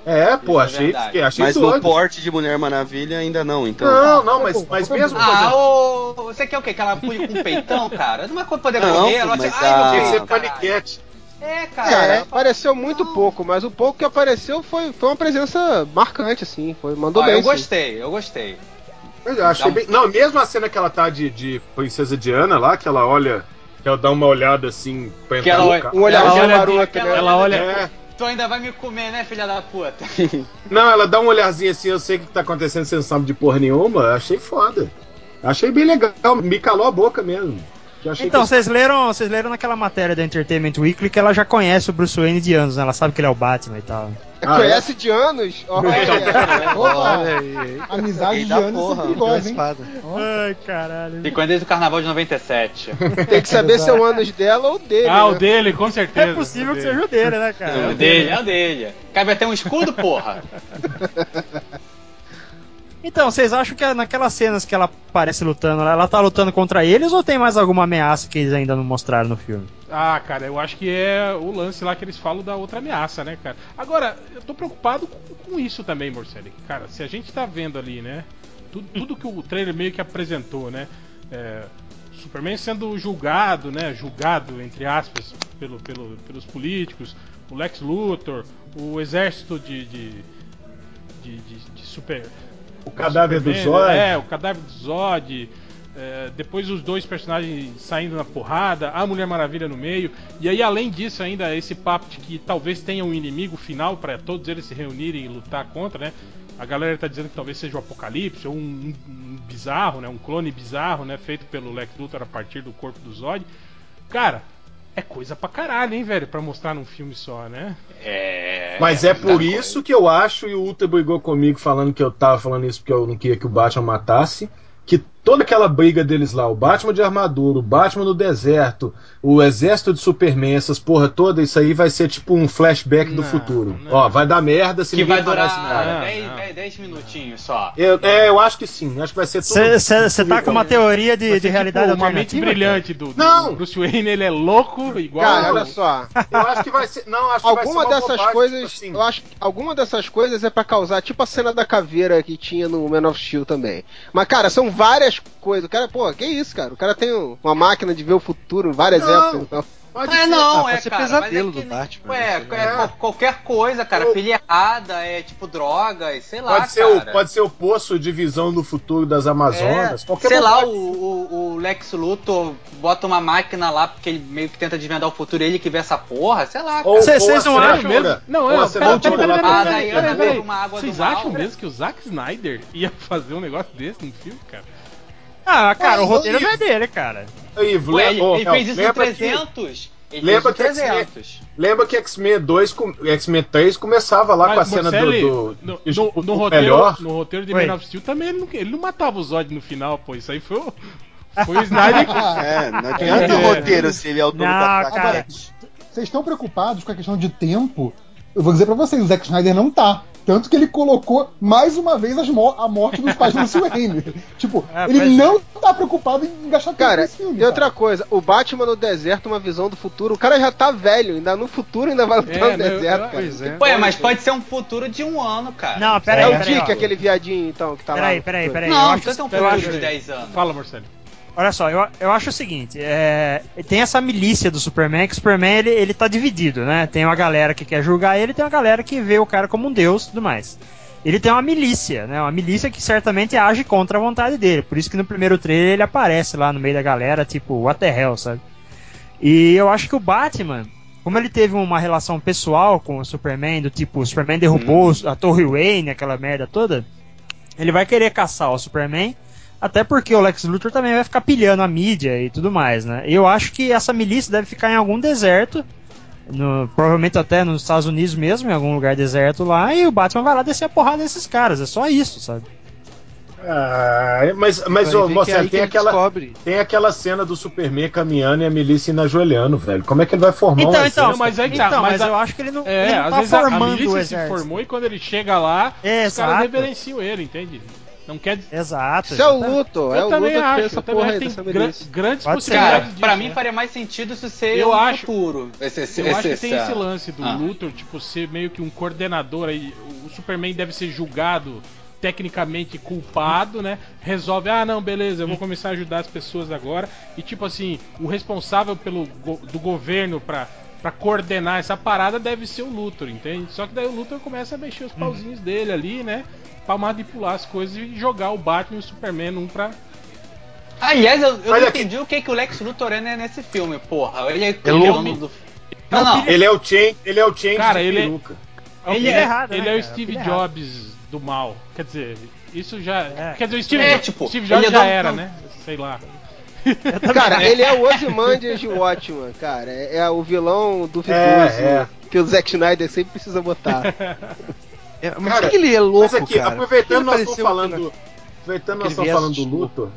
É, pô, Isso é achei, achei Mas no porte de Mulher Maravilha ainda não, então. Não, não, mas, mas mesmo. por Ah, ô, você quer o quê? Que ela pule com peitão, cara? Não é quando poder Não, correr, ela mas assim, ai, meu que ser paniquete. É, cara. Cara, apareceu muito pouco, mas o pouco que apareceu foi, foi uma presença marcante, assim. Foi, mandou Ó, bem. eu sim. gostei, eu gostei. Eu achei um- bem. Não, mesmo a cena que ela tá de, de Princesa Diana lá, que ela olha. Que ela dá uma olhada assim pra Que entrar ela no olha- carro. Um olharzinho Ela olha- maroto, aquela- né? Ela olha. É. Tu ainda vai me comer, né, filha da puta? Não, ela dá um olharzinho assim, eu sei o que tá acontecendo, você não sabe de porra nenhuma. Achei foda. Achei bem legal, me calou a boca mesmo. Que Então, que... vocês leram, vocês leram naquela matéria da Entertainment Weekly que ela já conhece o Bruce Wayne de anos, né? Ela sabe que ele é o Batman e tal. Ah, Conhece de anos? Opa, Olha aí. amizade de anos porra, perigosas, uma hein? Ai, caralho. Ficou desde o carnaval de 97. Tem que saber se é o anos dela ou dele. Ah, o né? dele, com certeza. É possível o que seja o dele, né, cara? É o dele, é o dele. Cabe até um escudo, porra. Então, vocês acham que naquelas cenas que ela aparece lutando, ela tá lutando contra eles ou tem mais alguma ameaça que eles ainda não mostraram no filme? Ah, cara, eu acho que é o lance lá que eles falam da outra ameaça, né, cara? Agora, eu tô preocupado com, com isso também, Morcelli. Cara, se a gente tá vendo ali, né? Tudo, tudo que o trailer meio que apresentou, né? É, Superman sendo julgado, né? Julgado, entre aspas, pelo, pelo, pelos políticos, o Lex Luthor, o exército de. de, de, de- de super. O cadáver do Zod. É, o cadáver do Zod. é, depois os dois personagens saindo na porrada, a Mulher Maravilha no meio. E aí, além disso, ainda esse papo de que talvez tenha um inimigo final para todos eles se reunirem e lutar contra, né? A galera tá dizendo que talvez seja o Apocalipse ou um, um- um bizarro, né? Um clone bizarro, né? Feito pelo Lex Luthor a partir do corpo do Zod. Cara, é coisa pra caralho, hein, velho? Pra mostrar num filme só, né? É. Mas é por isso que eu acho, e o Ultra brigou comigo falando que eu tava falando isso porque eu não queria que o Batman matasse, que toda aquela briga deles lá, o Batman de armadura, o Batman no deserto, o exército de Superman, essas porra toda, isso aí vai ser tipo um flashback do Não, futuro. não. Ó, vai dar merda se Que ninguém vai parar esse cara. durar Não, 10, não. 10, 10 minutinhos só. Eu, é, eu acho que sim, acho que vai ser tudo. Você tá com uma teoria de, de ser, realidade tipo, uma mente brilhante do, do Não! Bruce Wayne, ele é louco, igual. Cara, olha só. Eu acho que vai ser. Não, acho que vai ser dessas bobagem, coisas, tipo assim. eu acho que alguma dessas coisas é pra causar, tipo a cena da caveira que tinha no Man of Steel também. Mas cara, são várias coisas. O cara, pô, que isso, cara? O cara tem um- uma máquina de ver o futuro, várias Não. épocas. Então. Pode É, ser. não, Ah, é, ser cara, pesadelo é do Batman, sei, é, né? qual- qualquer coisa, cara. Eu- Pilha errada, é tipo drogas, sei lá, Pode ser, o, cara. pode ser o poço de visão do futuro das Amazonas. É, qualquer sei lá, o, o, o Lex Luthor bota uma máquina lá porque ele meio que tenta desvendar o futuro, ele que vê essa porra, sei lá, cara. Ou- Cês- ou cês não a acham mesmo? Não, é, pera, pera, pera, pera, pera, eu pera, bebo uma água do Vocês acham né? mesmo que o Zack Snyder ia fazer um negócio desse num filme, cara? Ah, cara, o Mas, roteiro não é dele, cara. Ivo, Ué, ele, ele fez isso em lembra que- 300. Ele lembra fez isso em que X-Men- 300. Lembra que X-Men 2, com- X-Men 3 começava lá com a cena do, do, no, do- no- no do roteiro, melhor. no roteiro de Oi. Man of Steel também ele não, ele não matava o Zod no final, pô. Isso aí foi o, foi o Snyder que... É, não adianta É. o roteiro se ele é o dono Não, da cara. Vocês estão preocupados com a questão de tempo? Eu vou dizer pra vocês, o Zack Snyder não tá. Tanto que ele colocou mais uma vez as mo- a morte dos pais do Bruce Wayne. tipo, É, ele é. não tá preocupado em gastar tempo Cara, nesse filme. e outra cara. coisa, o Batman no deserto, uma visão do futuro. O cara já tá velho, ainda no futuro ainda vai lutar É, no né, deserto, eu- cara. pois é. Ué, mas pode ser um futuro de um ano, cara. Não, É peraí, o peraí. Dick, aquele viadinho, então, que tá lá. Peraí, no peraí, futuro. peraí. eu Não, acho- precisa ter um futuro de 10 anos. Fala, Marcelo. Olha só, eu, eu acho o seguinte, é, tem essa milícia do Superman, que o Superman ele, ele tá dividido, né? Tem uma galera que quer julgar ele, tem uma galera que vê o cara como um deus e tudo mais. Ele tem uma milícia, né? Uma milícia que certamente age contra a vontade dele. Por isso que no primeiro trailer ele aparece lá no meio da galera, tipo, what the hell, sabe? E eu acho que o Batman, como ele teve uma relação pessoal com o Superman, do tipo, o Superman derrubou a Torre Wayne, aquela merda toda, ele vai querer caçar o Superman, até porque o Lex Luthor também vai ficar pilhando a mídia e tudo mais, né? Eu acho que essa milícia deve ficar em algum deserto, no- provavelmente até nos Estados Unidos mesmo, em algum lugar deserto lá, e o Batman vai lá descer a porrada nesses caras, é só isso, sabe? Ah, mas, mas ô, é que tem aquela, descobre. tem aquela cena do Superman caminhando e a milícia indo ajoelhando, velho. Como é que ele vai formar um Então, então, exército? mas aí tá, então, mas mas, a- eu acho que ele não, É, ele não às tá vezes a- a formando o milícia se formou e quando ele chega lá, É, os caras reverenciam ele, entende? Não quer dizer. Exato. Isso é o. Luto, é eu o também Luto que acho, eu essa também porra acho aí tem gran- grandes Pode. Cara, possibilidades disso. pra mim né? faria mais sentido se ser Eu um acho- futuro. Esse, esse, Eu acho que esse- tem esse lance do Ah. Luthor, tipo, ser meio que um coordenador aí. O Superman deve ser julgado tecnicamente culpado, né? Resolve, ah não, beleza, eu vou começar a ajudar as pessoas agora. E tipo assim, o responsável pelo go- do governo pra, pra coordenar essa parada deve ser o Luthor, entende? Só que daí o Luthor começa a mexer os pauzinhos dele ali, né? Pra manipular as coisas e jogar o Batman e o Superman um pra. Aliás, eu, eu não aqui. entendi o que, que o Lex Luthor é nesse filme, porra. Ele é, É louco. dono do. Não, não. Ele é o Change, ele é o change Cara, de ele é- peruca. Ele, é é, errado, ele né, é o? Steve é. Jobs do mal. Quer dizer, isso já. É. Quer dizer, o Steve, É, tipo, Steve Jobs é já era, não. né? Sei lá. Cara, ele é o Ozymandias de Watchman, cara. É, é o vilão duvidoso É, é. que o Zack Snyder sempre precisa botar. É, mas Cara, que ele é louco, Mas aqui, cara? aproveitando nós estamos falando. Aproveitando nós estamos falando do escuro.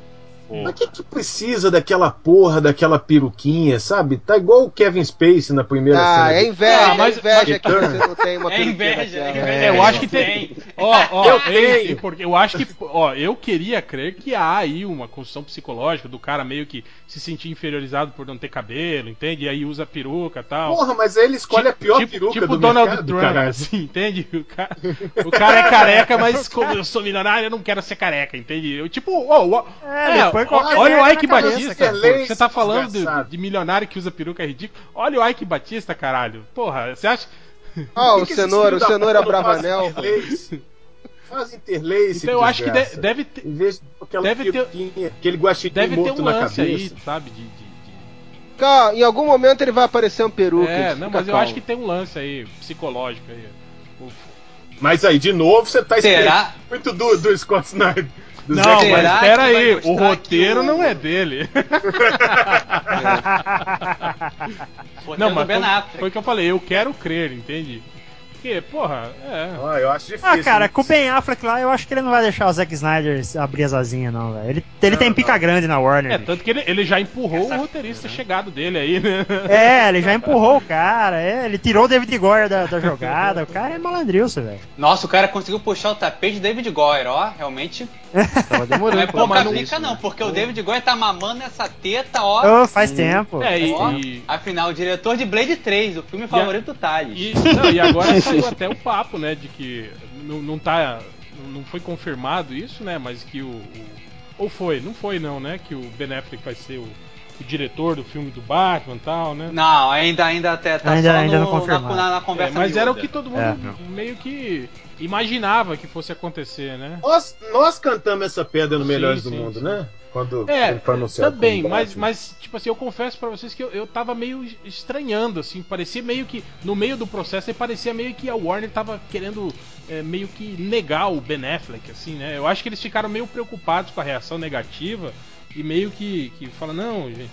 Luthor. Mas que que precisa daquela porra, daquela peruquinha, sabe? Tá igual o Kevin Space na primeira Ah, cena. é do- inveja, Ah, mas- é inveja mas- que você não tem uma É inveja, é inveja. É, eu acho que tem. Ó, ó, Eu tenho. porque eu acho que, ó, eu queria crer que há aí uma construção psicológica do cara meio que se sentir inferiorizado por não ter cabelo, entende? E aí usa peruca e tal. Porra, mas aí ele escolhe a pior tipo, peruca tipo do Donald mercado, Trump, caralho. assim, entende? O cara, o cara é careca, mas como eu sou milionário, eu não quero ser careca, entende? Eu, tipo, ó, ó, É, é, qualquer olha o Ike na cabeça, Batista, você tá falando de, de milionário que usa peruca é ridículo. Olha o Ike Batista, caralho. Porra, você acha. Ó, Por o cenoura, o cenoura Bravanel. interlace? Faz interlace, Então eu acho que de- deve ter. Em vez deve ter- aquele guaxinim Deve ter morto um na lance cabeça. aí, sabe? De, de- de- Cara, em algum momento ele vai aparecer um peruca. É, não, mas eu calmo. acho que tem um lance aí, psicológico aí. O- Mas aí, de novo, você tá esperando muito do, do Scott Snyder. Do Não, Zack mas espera aí, o roteiro o- não é dele. Pô, não, mas foi, foi o que eu falei, eu quero crer, entende? Porque, porra, é. Ah, eu acho difícil. Ah, cara, com o Ben Affleck lá, eu acho que ele não vai deixar o Zack Snyder abrir as asinhas, não, velho. Ele, ele tem pica grande na Warner. É, bicho. tanto que ele, ele já empurrou o roteirista chegado dele aí, né? É, ele já empurrou o cara, é, ele tirou o David Goyer da, da jogada, o cara é malandrilso, velho. Nossa, o cara conseguiu puxar o tapete do David Goyer, ó. Realmente Tava não demorando é pra pouca pica, isso, não, né? porque o David Goyer tá mamando essa teta, ó. Ô, faz tempo. É, e, Ó, e, Afinal, o diretor de Blade 3, o filme favorito do Thales. e- não, e agora saiu até o papo, né, de que não, não tá. Não foi confirmado isso, né? Mas que o, o- Ou foi? Não foi não, né? Que o Ben Affleck vai ser o, o diretor do filme do Batman e tal, né? Não, ainda, ainda até tá Ainda- só ainda no- não na, na, É, conversa mas era o que todo mundo É. meio que imaginava que fosse acontecer, né? Nós, nós cantamos essa pedra no Sim, Melhores sim, do Mundo, sim. né? Quando É, ele foi anunciado. também, como mas, mas, tipo assim, eu confesso pra vocês que eu, eu tava meio estranhando, assim, parecia meio que, no meio do processo, aí parecia meio que a Warner tava querendo é, meio que negar o Ben Affleck, assim, né? Eu acho que eles ficaram meio preocupados com a reação negativa e meio que, que fala, não, gente,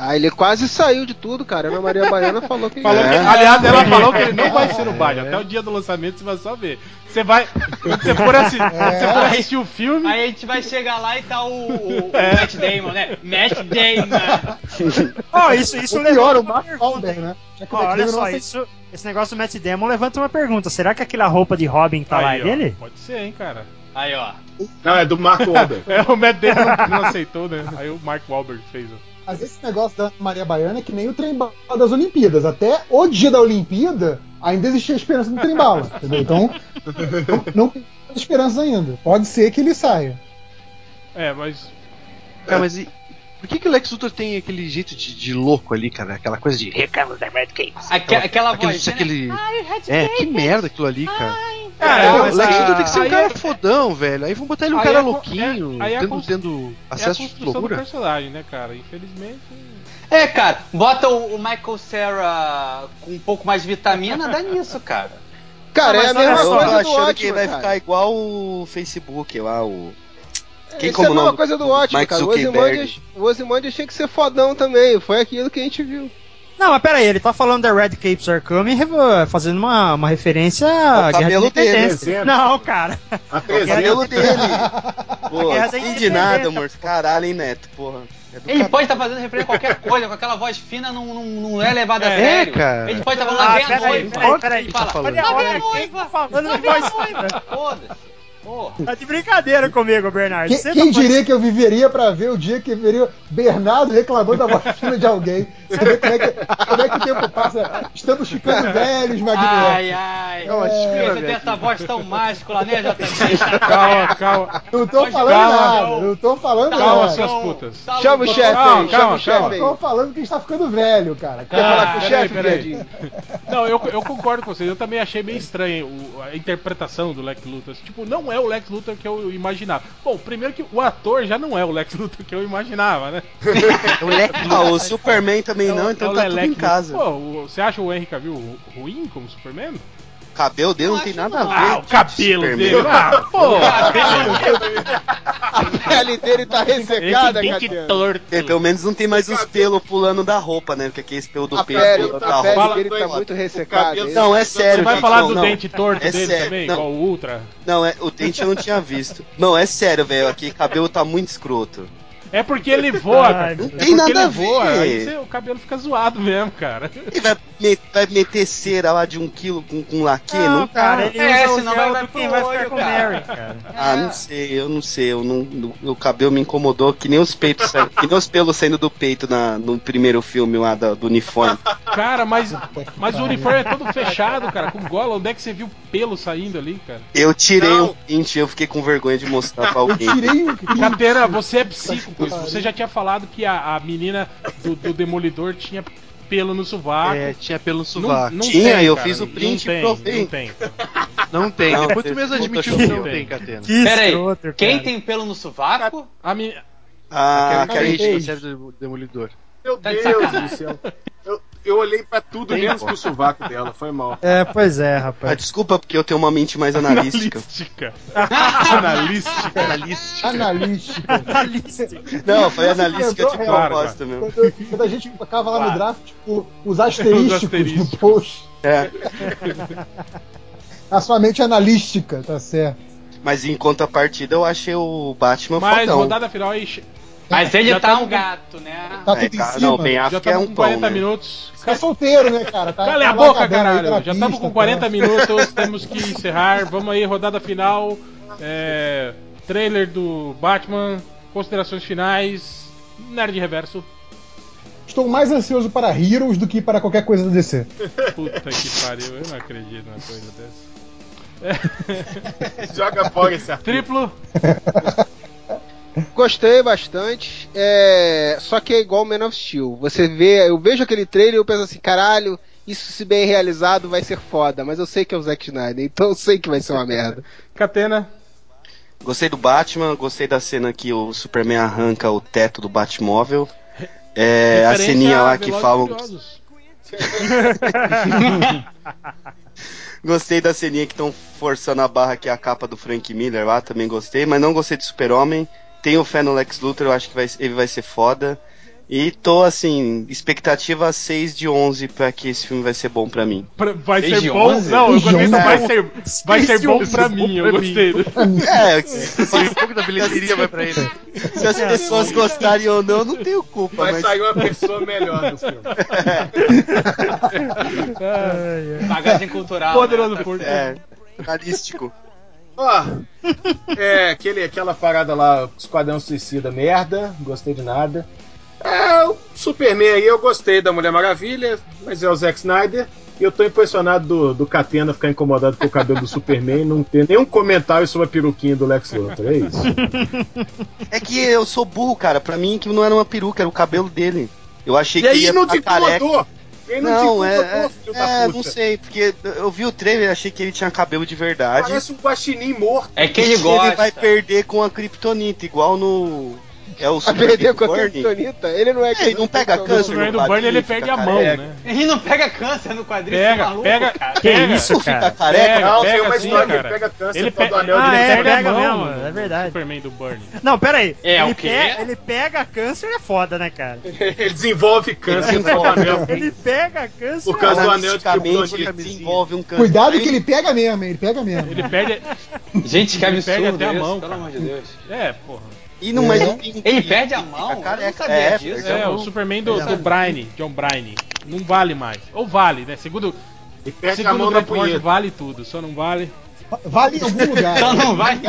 Ah, ele quase saiu de tudo, cara. A Ana Maria Baiana falou que. Falou É. que- aliás, ela falou que ele não vai ser no Batman. Até o dia do lançamento você vai só ver. Você vai. Quando você for, assi- você for assistir o filme. Aí a gente vai chegar lá e tá o, o, o É. Matt Damon, né? Matt Damon. Ó, isso, isso o pior, o Mark. Wahlberg, né? Já que o Ó, Matt olha só, isso, esse negócio do Matt Damon levanta uma pergunta. Será que aquela roupa de Robin tá lá Aí, é ó, dele? Pode ser, hein, cara. Aí, ó. Não, é do Marco Wahlberg. É, o Matt Damon não, não aceitou, né? Aí o Mark Wahlberg fez. ó. Mas esse negócio da Maria Baiana é que nem o trem bala das Olimpíadas. Até o dia da Olimpíada ainda existia a esperança do trem bala. Entendeu? Então, não, não tem esperança ainda. Pode ser que ele saia. É, mas. Cara, mas e, por que, que o Lex Luthor tem aquele jeito de, de louco ali, cara? Aquela coisa de recamos da Red Capes. Aque- aquela aquele, voz. né? aquele... É, que merda aquilo ali, cara. Cara, É, o Lex Luthor tem que ser um cara é- fodão, velho. Aí vão botar ele um Aí cara é louquinho, é- é tendo, cons- tendo É acesso de construção do loucura. personagem, né, cara? Infelizmente. É, cara, bota o, o Michael Cera com um pouco mais de vitamina, dá nisso, cara. Cara, Não, é a mesma só, Eu tô coisa do achando que vai cara. ficar igual o Facebook lá, o. Quem Isso é a mesma coisa do ótimo, Mike cara. O Zuckerberg. Ozymandias, o Ozymandias tinha que ser fodão também. Foi aquilo que a gente viu. Não, mas pera aí, ele tá falando da Red Capes Are Coming fazendo uma, uma referência à Guerra da cabelo dele, Independência. Não, cara. A cabelo dele. Pô, Guerra da fim de nada, amor. Caralho, hein, Neto, porra. É Ele cabelo. pode estar fazendo referência a qualquer coisa, com aquela voz fina não, não, não é levada a É, sério. cara. Ele pode estar falando, Ah, lá vem a noiva. pera aí, pera aí. Ele fala, Tá falando. Lá vem a noiva. tá falando de vem a noiva. Foda-se. Tá de brincadeira comigo, Bernardo. Quem, quem tá diria que eu viveria pra ver o dia que veria Bernardo reclamando da voz fina de alguém? Você vê como é que, como é que o tempo passa? Estamos ficando velhos, Magneto. Ai, ai. Não, tem velho. essa voz tão máscula, né, JB? Calma, calma. Não tô Pode falando calma, nada, não. não tô falando Calma, nada. suas putas. Tá Chama o chefe Calma, aí, chama calma, o chefe calma. aí. Tô falando que a gente tá ficando velho, cara. Quer falar Ah, com o chefe, peraí. viadinho? Não, eu, eu concordo com vocês. Eu também achei meio estranho a interpretação do Lex Luthor. Tipo, não é o Lex Luthor que eu imaginava. Bom, primeiro que o ator já não é o Lex Luthor que eu imaginava, né? O Lex- Ah, o Superman também não, É o- então é o tá tudo em casa. Pô, você acha o Henry Cavill ru- ruim como Superman? O cabelo dele não tem nada não. a ver. Ah, o cabelo Superman. dele. Ah, pô! A pele dele tá ressecada, cara. torto. É, pelo menos não tem mais os pelos pulando da roupa, né? Porque aquele pelo do A peito pele, pula a da pele roupa. dele tá muito ressecada. cabelo- Não, é sério. Você vai gente, falar não, do não. dente torto É dele sério, também? não. Igual o Ultra? Não, é, o dente eu não tinha visto. Não, é sério, velho. Aquele cabelo tá muito escroto. É porque ele voa, Ai, cara. não É tem nada ele a voa. ver. Aí você- o cabelo fica zoado mesmo, cara. Ele vai, vai meter cera lá de um quilo com, com laque? Não, Não, cara, ele É, usa o senão vai- vai quem vai ficar com cara. Mary, cara. Ah, não sei, eu não sei. Eu não, o, o cabelo me incomodou que nem os peitos saindo, que nem os pelos saindo do peito na, no primeiro filme lá do, do uniforme. Cara, mas, mas o uniforme é todo fechado, cara, com gola. Onde é que você viu pelo saindo ali, cara? Eu tirei Não. um print, eu fiquei com vergonha de mostrar pra Eu alguém. tirei um print. Catena, você é psíquico. Que Você já tinha falado que a, a menina do, do Demolidor tinha pelo no sovaco. É, tinha pelo no Não- sovaco. não tinha, tem, eu cara, fiz o não print tem, provei. Não tem. Não tem, Não, depois tu fez mesmo admitiu que não tem, Catena. Que Pera aí, quem cara. tem pelo no sovaco? A mi... Ah, Kate. da série do Demolidor. Meu Tá de Deus do céu. Eu, eu olhei pra tudo Tem, menos pô. pro sovaco dela, foi mal. É, pois é, Ah, rapaz. desculpa, porque eu tenho uma mente mais analística. Analística. Analística. analística. Analística. Não, foi analística de Claro, propósito mesmo. Quando, quando a gente ficava lá no draft, tipo, os asterísticos, Os asterísticos. no post. É. A sua mente é analística, tá certo. Mas em contrapartida, eu achei o Batman Mas fodão. rodada final aí. Mas ele Já tá tamo um gato, né? Tá É, tudo em cara, cima. não, Ben Já é estamos um com pão, 40 né? minutos. Tá solteiro, né, cara? Tá, Cala a tá boca, vagabando aí caralho. Já estamos pista, com 40 tá? minutos, temos que encerrar. Vamos aí, rodada final. É, trailer do Batman, considerações finais. Nerd Reverso. Estou mais ansioso para Heroes do que para qualquer coisa do DC. Puta que pariu, eu não acredito numa coisa dessa. Joga fora esse artigo. Triplo. Gostei bastante. É... Só que é igual Man of Steel. Você vê, eu vejo aquele trailer e eu penso assim, caralho, isso se bem realizado vai ser foda. Mas eu sei que é o Zack Snyder, então eu sei que vai ser uma merda. Catena. Gostei do Batman, gostei da cena que o Superman arranca o teto do Batmóvel. É, a ceninha lá que falam. Gostei da ceninha que estão forçando a barra que é a capa do Frank Miller lá, também gostei, mas não gostei de Super-Homem. Tenho fé no Lex Luthor, eu acho que vai- ele vai ser foda. E tô assim, expectativa 6 de 11 pra que esse filme vai ser bom pra mim. Pra- vai ser bom? Não, eu gostei vai ser, vai ser bom pra mim, eu gostei. É, Se um pouco da bilheteria vai pra ele. se as pessoas gostarem ou não, não tenho culpa. Vai mas sair uma pessoa melhor do filme. Bagagem cultural. Poderoso né? Tá Porco. certo. é, jornalístico. Ó, é aquele, aquela parada lá, Esquadrão Suicida, merda, gostei de nada. É, o Superman aí eu gostei da Mulher Maravilha, mas é o Zack Snyder. E eu tô impressionado do, do Catena ficar incomodado com o cabelo do Superman e não ter nenhum comentário sobre a peruquinha do Lex Luthor. É isso. É que eu sou burro, cara. Pra mim, que não era uma peruca, era o cabelo dele. Eu achei E que aí ia não te ficar careca. Ele não, Não, é, é, filho é, da não sei, porque eu vi o trailer e achei que ele tinha cabelo de verdade. Parece um guaxinim morto. É que ele gosta. Ele vai perder com a Kryptonita, igual no. É o A perder com a Burnie. Kryptonita. Ele não é É, ele não pega O câncer. Superman no do Burnie ele perde fica a mão, careca. né? Ele não pega câncer no quadril, Pega, você é maluco, pega, cara. Que pega. isso, Fica cara? careca? Pega, Não, tem pega uma assim, história que cara. ele pega câncer Ele causa do pega, anel Ah, dele. é, pega a pega mão mesmo, no- é verdade. Superman do Burnie. Não, pera aí. É, ele, o quê? pe- ele pega câncer é foda, né, cara? Ele desenvolve câncer Ele do anel. Ele pega câncer. Por causa do anel de ele desenvolve um câncer. Cuidado que ele pega mesmo, ele pega mesmo. Ele perde. Gente, que Ele absurdo perde até a mão, pelo amor de Deus. É, porra. E não, mas não tem- Ele perde a mão? Fica Eu sabia É, disso. a É, mão. o Superman do, do Brine, John Brine. Não vale mais. Ou vale, né? Segundo, Ele perde a segundo mão o na Grant Morrison, punheta. vale tudo. Só não vale. Vale em algum lugar. Então não vai.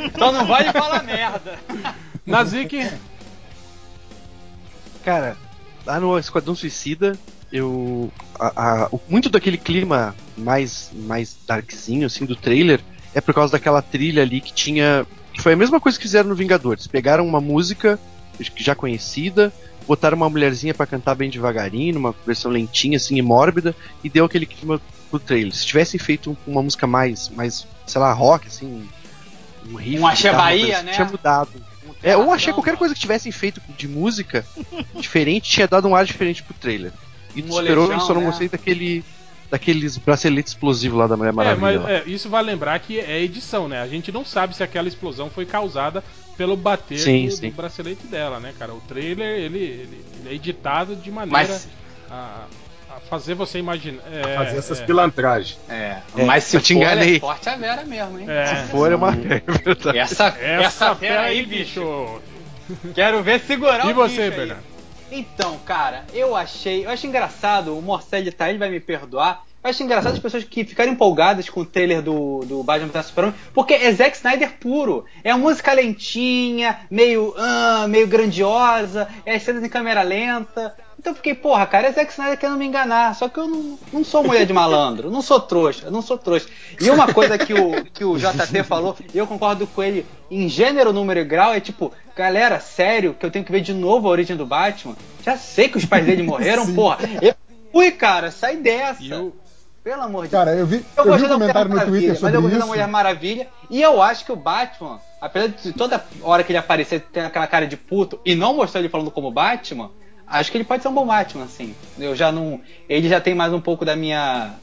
Então não vale falar merda. Nazik, Cara, lá no Esquadrão Suicida, eu. a- a- muito daquele clima mais, mais darkzinho, assim, do trailer, é por causa daquela trilha ali que tinha. Que foi a mesma coisa que fizeram no Vingadores. Pegaram uma música já conhecida, botaram uma mulherzinha pra cantar bem devagarinho, numa versão lentinha, assim, e mórbida, e deu aquele clima pro trailer. Se tivessem feito um- uma música mais, mais, sei lá, rock, assim, um riff. Um Axé Bahia, coisa assim, né? Tinha mudado. É, ou achei qualquer coisa que tivessem feito de música diferente, tinha dado um ar diferente pro trailer. E Um Super-Homem molejão, só não né? gostei daquele. Daqueles braceletes explosivos lá da Mulher é, Maravilha. mas lá. é, isso vai lembrar que é edição, né? A gente não sabe se aquela explosão foi causada pelo bater Sim, do, sim. do bracelete dela, né, cara? O trailer ele, ele- ele é editado de maneira Mas, a, a fazer você imaginar. É, Fazer essas é, pilantragens. é, É, mas se eu te for, enganei. é forte a Vera mesmo, hein? É. Se for, é uma. É verdade. Essa, Essa, essa, fera aí, bicho. Quero ver segurar E o você, bicho aí. Bernardo? Então, cara, eu achei. Eu acho engraçado, o Morcelli tá, ele vai me perdoar. Eu acho engraçado as pessoas que ficaram empolgadas com o trailer do, do Batman vs Superman, porque é Zack Snyder puro. É uma música lentinha, meio, ah, meio grandiosa, é as cenas em câmera lenta. Então eu fiquei, porra, cara, é Zack Snyder querendo me enganar. Só que eu não, não sou mulher de malandro, não sou trouxa, eu não sou trouxa. E uma coisa que o, que o JT falou, e eu concordo com ele em gênero, número e grau, é tipo, galera, sério, que eu tenho que ver de novo a origem do Batman? Já sei que os pais dele morreram, Sim. porra. Eu fui, cara, sai dessa. E o, Pelo amor de Cara, eu vi, eu eu vi um da Mulher comentário no Twitter mas sobre eu gostei da. Mulher Maravilha. E eu acho que o Batman, apesar de toda hora que ele aparecer ter aquela cara de puto e não mostrar ele falando como Batman, acho que ele pode ser um bom Batman, assim. Eu já não. Ele já tem mais um pouco da minha.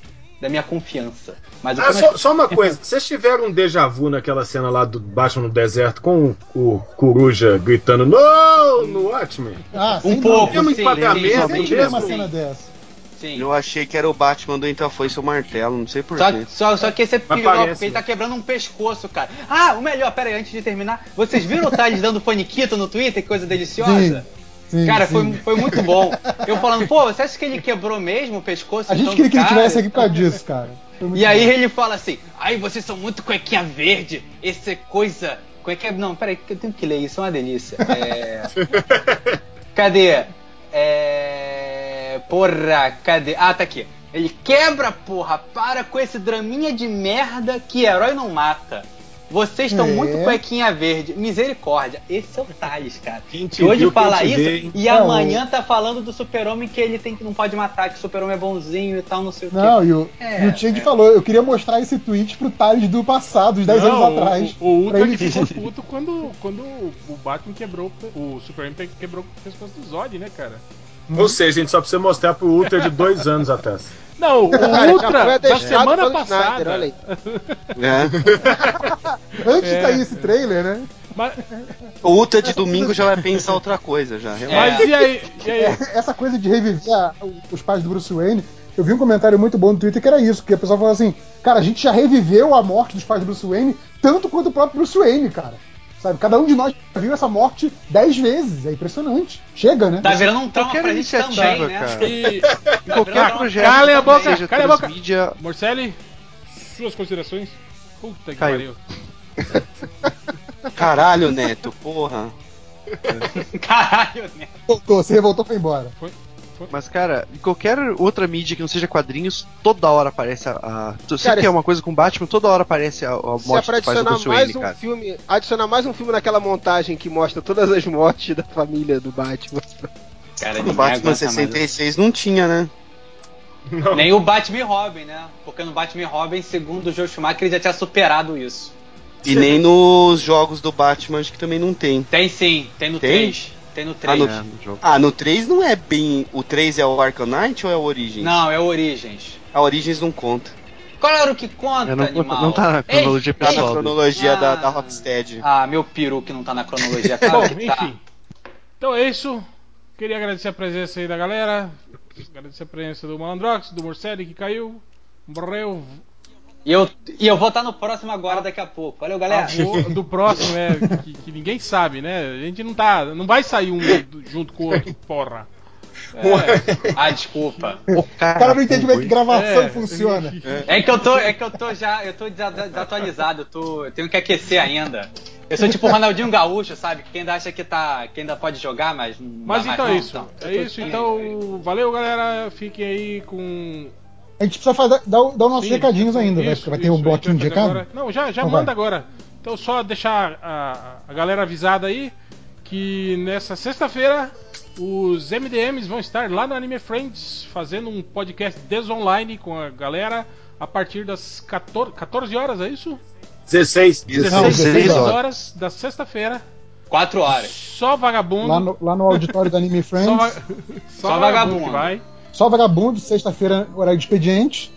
da minha confiança. Mas Ah, só, acho- só uma coisa, vocês tiveram um déjà vu naquela cena lá do Batman no deserto com o, o Coruja gritando No! no Watchmen? Ah, Um pouco, sim, enquadramento, uma cena dessa. Sim. Eu achei que era o Batman do Então Foi Seu Martelo, não sei Só, porquê. só, só que esse é porque ele tá quebrando um pescoço, cara. Ah, o melhor, pera aí, antes de terminar, vocês viram o Thales dando faniquito no Twitter? Que coisa deliciosa? Sim, Cara, sim. foi, foi muito bom. Eu falando, pô, você acha que ele quebrou mesmo o pescoço? A gente então, queria que ele cara? tivesse aqui por causa disso, cara. E aí bom. ele fala assim, ai, vocês são muito cuequinha verde, esse é coisa. Cuequinha. Não, peraí, que eu tenho que ler isso, é uma delícia. É... Cadê? É. Porra, cadê? Ah, tá aqui. Ele quebra, porra, para com esse draminha de merda que herói não mata. Vocês estão É. muito cuequinha verde. Misericórdia. Esse é o Thales, cara. Quem te Que hoje viu, fala isso vê, e Não, amanhã tá falando do super-homem que ele tem que não pode matar, que o super-homem é bonzinho e tal, não sei o quê. Não, e o, É, e o Chang é. falou, eu queria mostrar esse tweet pro Thales do passado, uns 10 Não, anos atrás. O, o Ultra ele que ficou puto quando, quando o Batman quebrou. O Superman quebrou o pescoço do Zod, né, cara? Ou seja, a gente só precisa mostrar pro Ultra de dois anos atrás. Não, o Ultra foi da semana Snyder, passada. olha aí. É. Antes É. de sair esse trailer, né? Mas, O Ultra de domingo já vai pensar outra coisa já. relaxa. mas e aí? E aí? Essa coisa de reviver a- os pais do Bruce Wayne, eu vi um comentário muito bom no Twitter que era isso, que a pessoa falou assim, cara, a gente já reviveu a morte dos pais do Bruce Wayne tanto quanto o próprio Bruce Wayne, cara. Sabe, cada um de nós viu essa morte dez vezes, é impressionante. Chega, né? Tá virando um trauma pra gente iniciativa, também, né? cara. E, Em qualquer projeto. calem a boca, calem a boca. transmídia, Morcelli, suas considerações? Puta que pariu. Caralho, Neto, porra. Caralho, né? Voltou, se revoltou, foi embora. Mas, cara, em qualquer outra mídia que não seja quadrinhos, toda hora aparece a. a sempre que é uma coisa com Batman, toda hora aparece a, a Se é morte pra adicionar Bruce mais Wayne, um cara. filme, adicionar mais um filme naquela montagem que mostra todas as mortes da família do Batman. Cara, No Batman aguenta mais. 66 não tinha, né? Nem o Batman e Robin, né? Porque no Batman e Robin, segundo o Joe Schumacher, ele já tinha superado isso. E nem nos jogos do Batman, acho que também não tem. Tem sim, tem no Tem? 3. Tem no 3. no- É, no jogo. Ah, no 3 não é bem. O 3 é o Arkham Knight ou é o Origins? Não, é o Origins. A Origins não conta. Qual era o que conta, não, animal? não tá na cronologia Tá na pessoal. dele. cronologia Ah. da, da Rocksteady. Ah, meu peru que não tá na cronologia. Claro Bom, tá. enfim. Então é isso. Queria agradecer a presença aí da galera. Agradecer a presença do Malandrox, do Morcelli que caiu. Morreu. E eu, e eu vou estar no próximo agora daqui a pouco. Valeu, galera. Avô do próximo, é, que, que ninguém sabe, né? A gente não tá. Não vai sair um junto com o outro, porra. É, Ah, desculpa. O cara não entende como é que gravação é. funciona. É que eu tô, é que eu tô já, eu tô desa- desatualizado, eu tô, eu tenho que aquecer ainda. Eu sou tipo o Ronaldinho Gaúcho, sabe? Que ainda acha que tá, que ainda pode jogar, mas não Mas então é isso. não. É isso, então. Valeu, galera. Fiquem aí com. A gente precisa fazer, dar, o- dar os nossos Sim, recadinhos ainda, né? isso, Porque vai ter isso, um bloquinho a de vai recado. agora. Não, já, já Então manda vai. agora. Então só deixar a, a galera avisada aí que nessa sexta-feira os MDMs vão estar lá no Anime Friends fazendo um podcast desonline com a galera a partir das 14, 14 horas, é isso? 16. Não, 16 16 horas. horas. da sexta-feira. Quatro horas. Só vagabundo. Lá no, lá no auditório do Anime Friends. só, va- só Só vagabundo vagabundo. que vai. vagabundo, sexta-feira, horário de expediente.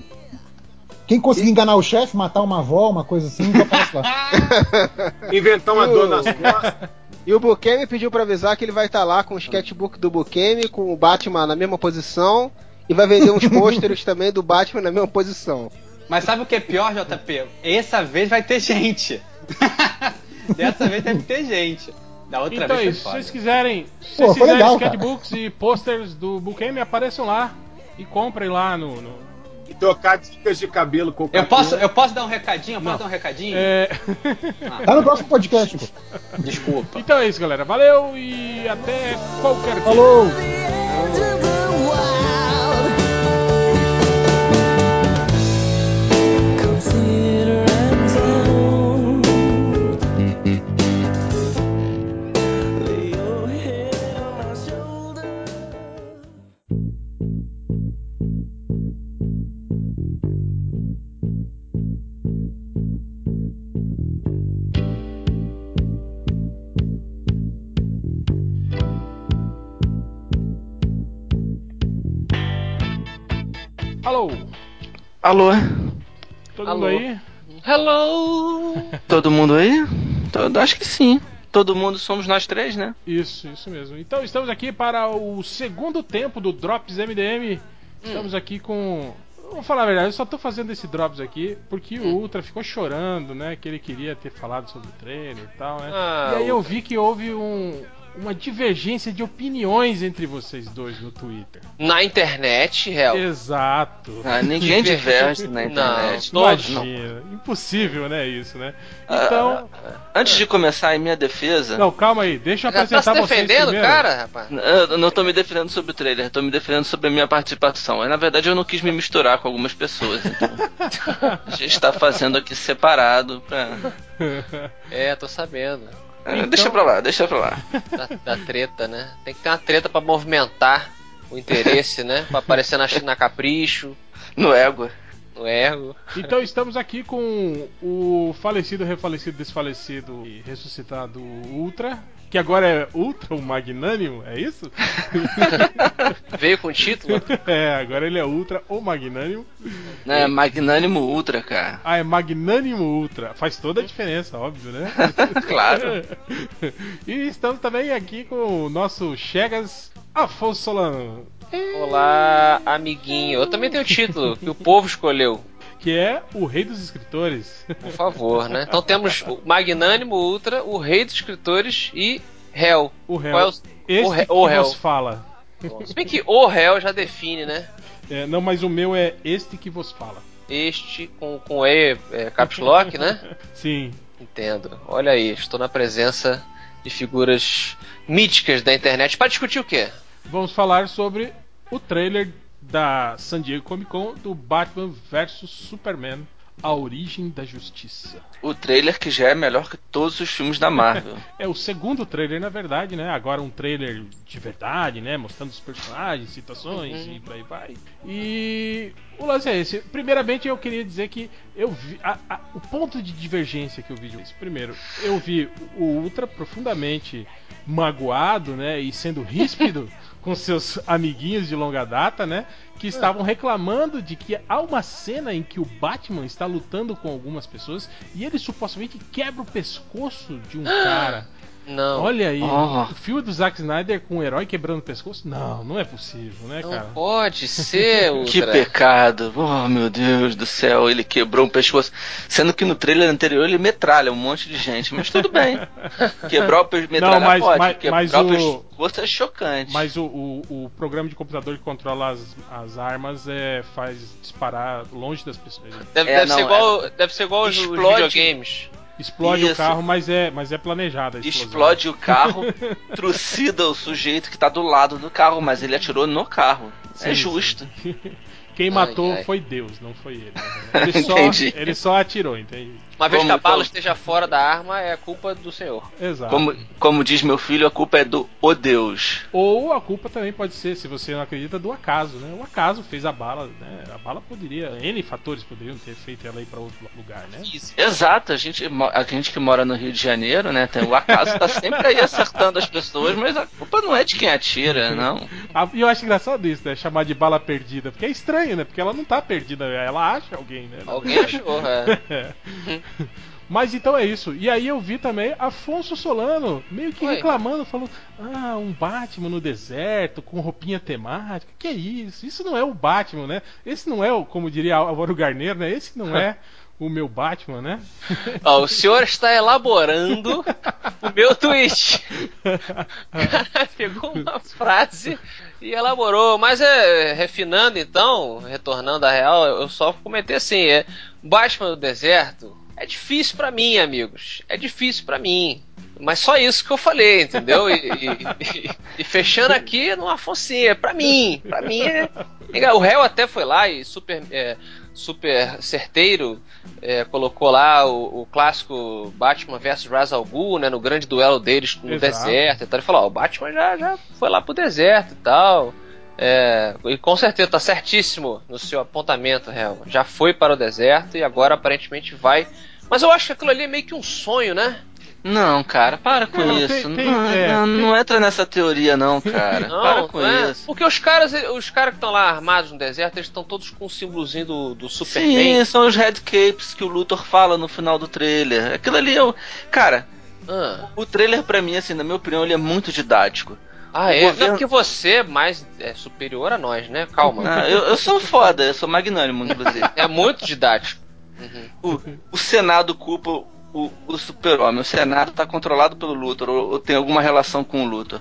Quem conseguir enganar o chefe, matar uma avó, uma coisa assim, já aparece lá. Inventar uma dor nas costas. E o Bukemi pediu pra avisar que ele vai estar lá com o sketchbook do Bukemi, com o Batman na mesma posição, e vai vender uns pôsteres também do Batman na mesma posição. Mas sabe o que é pior, JP? Essa vez vai ter gente. Dessa vez deve ter gente. Da outra Então é vez isso. Se vocês quiserem, se Pô, vocês quiserem legal, cara. sketchbooks e posters do Bukemi, apareçam lá e comprem lá no. no- E trocar dicas de cabelo com o Eu posso, eu posso dar um recadinho? Eu posso Não. dar um recadinho? É... Tá no próximo podcast, pô. Desculpa. então é isso, galera. Valeu e até qualquer dia. Falou! Consider Alô, Alô? todo Alô. mundo aí? Hello! Todo mundo aí? Todo, acho que sim. Todo mundo somos nós três, né? Isso, isso mesmo. Então estamos aqui para o segundo tempo do Drops MDM. Hum. Estamos aqui com. Vou falar a verdade, eu só tô fazendo esse Drops aqui porque Hum. o Ultra ficou chorando, né? Que ele queria ter falado sobre o treino e tal, né? Ah, e aí eu Ultra. vi que houve um, uma divergência de opiniões entre vocês dois no Twitter. Na internet, réu. Exato. Ah, ninguém diverge na internet. Não, Todos não. imagina. Impossível, né, isso, né? Ah, Então. Antes de começar em minha defesa. Não, calma aí, deixa eu Já tá apresentar se defendendo, cara, rapaz? Eu não tô me defendendo sobre o trailer, tô me defendendo sobre a minha participação. Na verdade, eu não quis me misturar com algumas pessoas. Então, a gente tá fazendo aqui separado pra. É, tô sabendo. Então- Deixa pra lá, deixa pra lá. Da, da treta, né? Tem que ter uma treta pra movimentar o interesse, né? Pra aparecer na, na Capricho. No égua. Erro. Então estamos aqui com o falecido, refalecido, desfalecido e ressuscitado Ultra, que agora é Ultra, o Magnânimo, é isso? Veio com título? é, agora ele é Ultra, o Magnânimo. É, Magnânimo Ultra, cara. Ah, é Magnânimo Ultra. Faz toda a diferença, óbvio, né? Claro. e estamos também aqui com o nosso Chegas Afonso Solano, Olá, amiguinho. Eu também tenho o título que o povo escolheu. que é o rei dos escritores. Por favor, né? Então temos o Magnânimo Ultra, o Rei dos Escritores e Hell. O réu. Qual é o- Esse o ré- que o vos fala. Se bem que o Hell já define, né? É, não, mas o meu é este que vos fala. Este com, com E, é, caps lock, né? Sim. Entendo. Olha aí, estou na presença de figuras míticas da internet. Para discutir o quê? Vamos falar sobre o trailer da San Diego Comic Con do Batman vs Superman, A Origem da Justiça. O trailer que já é melhor que todos os filmes da Marvel. É o segundo trailer, na verdade, né? Agora um trailer de verdade, né? Mostrando os personagens, citações e por aí vai. E o lance é esse. Primeiramente, eu queria dizer que eu vi a- a- o ponto de divergência que eu vi disso. Primeiro, eu vi o Ultra profundamente magoado, né? E sendo ríspido com seus amiguinhos de longa data, né? Que estavam reclamando de que há uma cena em que o Batman está lutando com algumas pessoas e ele supostamente quebra o pescoço de um cara. Não. Olha aí, Oh. o filme do Zack Snyder com um herói quebrando o pescoço? Não, não é possível, né, Não cara? pode ser, Ultra. Que pecado. Oh, meu Deus do céu, ele quebrou um pescoço. Sendo que no trailer anterior ele metralha um monte de gente, mas tudo bem. Quebrar o pescoço, mas- pode. mas- Quebrar mas o o- pescoço é chocante. Mas o, o, o programa de computador que controla as, as armas é, faz disparar longe das pessoas. Deve, É, deve não, ser igual, deve ser igual os- os Explode. videogames. Explode o Isso. carro, mas é, mas é planejada. Explode o carro, trucida o sujeito que tá do lado do carro, mas ele atirou no carro. Sim, é justo. sim. Quem Ai, matou ai. foi Deus, não foi ele. né? Ele só, ele só atirou, entende? Uma vez Como- que a bala como- esteja fora da arma, é culpa do senhor. Exato. Como, como diz meu filho, a culpa é do o Deus. Ou a culpa também pode ser, se você não acredita, do acaso, né? O acaso fez a bala, né? A bala poderia, N fatores poderiam ter feito ela ir pra outro lugar, né? Exato, a gente, a gente que mora no Rio de Janeiro, né? Tem, o acaso tá sempre aí acertando as pessoas, mas a culpa não é de quem atira, não. E eu acho engraçado isso, né? Chamar de bala perdida, porque é estranho, né? Porque ela não tá perdida, ela acha alguém, né? Alguém achou, é. Mas então é isso. E aí eu vi também Afonso Solano meio que Oi. reclamando, falando: Ah, um Batman no deserto com roupinha temática. Que é isso? Isso não é o Batman, né? Esse não é o, como diria Álvaro Garneiro, né? Esse não é o meu Batman, né? Ó, o senhor está elaborando o meu tweet. O cara pegou uma frase e elaborou. Mas é, refinando então, retornando à real, eu só comentei assim: é, Batman do deserto é difícil pra mim, amigos. É difícil pra mim. Mas só isso que eu falei, entendeu? E, e- e- e fechando aqui no Afonsinho, é pra mim. Pra mim é. O réu até foi lá e super, é, super certeiro é, colocou lá o, o clássico Batman vs Ra's al Ghul, né, no grande duelo deles no Exato. deserto. Então ele falou: ó, o Batman já, já foi lá pro deserto e tal. É, e com certeza tá certíssimo no seu apontamento, réu. Já foi para o deserto e agora aparentemente vai. Mas eu acho que aquilo ali é meio que um sonho, né? Não, cara, para com Não, isso. tem- tem- não, é, não, tem- não entra nessa teoria, não, cara. Não, para com não é? isso. Porque os caras, os caras que estão lá armados no deserto, eles estão todos com o símbolozinho do, do Superman. Sim, são os Red Capes que o Luthor fala no final do trailer. Aquilo ali é o. Cara, Ah, o trailer pra mim, assim, na minha opinião, ele é muito didático. Ah é? Não, governo- porque você é mais é, superior a nós, né? Calma. Ah, eu, eu sou foda, eu sou magnânimo, inclusive. É muito didático. o, o Senado culpa o, o super-homem. O Senado tá controlado pelo Luthor, ou, ou tem alguma relação com o Luthor.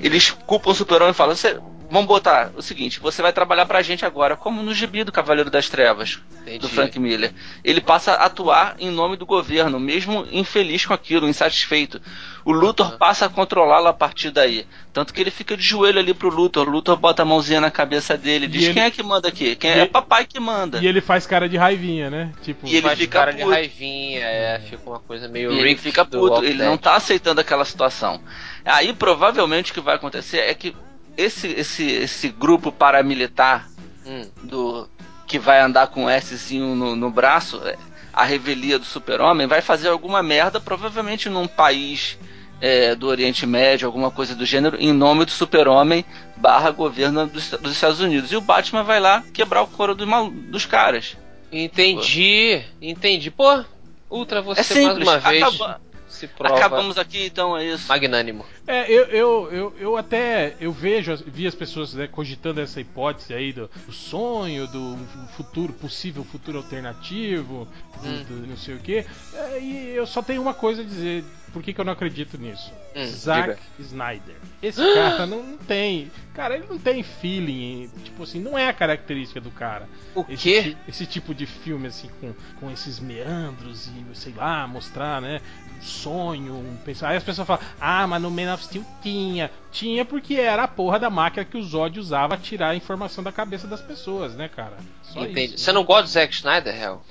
Eles culpam o super-homem e falam: "Você- vamos botar o seguinte, você vai trabalhar pra gente agora, como no gibi do Cavaleiro das Trevas, Entendi. do Frank Miller. Ele passa a atuar em nome do governo, mesmo infeliz com aquilo, insatisfeito. O Luthor passa a controlá-lo a partir daí. Tanto que ele fica de joelho ali pro Luthor. O Luthor bota a mãozinha na cabeça dele e diz: ele- Quem é que manda aqui? Quem é? É papai que manda. E ele faz cara de raivinha, né? Tipo, E ele fica cara de puto. raivinha, é, fica uma coisa meio E ele fica puto, ele não tá aceitando aquela situação. Aí provavelmente o que vai acontecer é que esse, esse, esse grupo paramilitar Hum, do, que vai andar com um Szinho no, no braço, é, a revelia do super-homem, vai fazer alguma merda, provavelmente num país é, do Oriente Médio, alguma coisa do gênero, em nome do super-homem barra governo dos, dos Estados Unidos. E o Batman vai lá quebrar o couro do dos caras. Entendi, entendi. Pô, Ultra, você É simples, mais uma vez se prova Acabamos aqui, então, é isso. magnânimo. É, eu, eu, eu, eu até eu vejo, vi as pessoas né, cogitando essa hipótese aí do, do sonho, do futuro, possível futuro alternativo, do, Hum. do não sei o que. e eu só tenho uma coisa a dizer, por que, que eu não acredito nisso? Hum, Zack diga. Snyder. Esse cara não, não tem. Cara, ele não tem feeling. Tipo assim, não é a característica do cara. O Esse, quê? ti- esse tipo de filme, assim, com, com esses meandros e, sei lá, mostrar, né? Sonho, um pensar. Aí as pessoas falam, ah, mas no Man of Steel tinha. Tinha porque era a porra da máquina que o Zod usava a tirar a informação da cabeça das pessoas, né, cara? Só Entendi. isso. Você não gosta do Zack Snyder, Hel?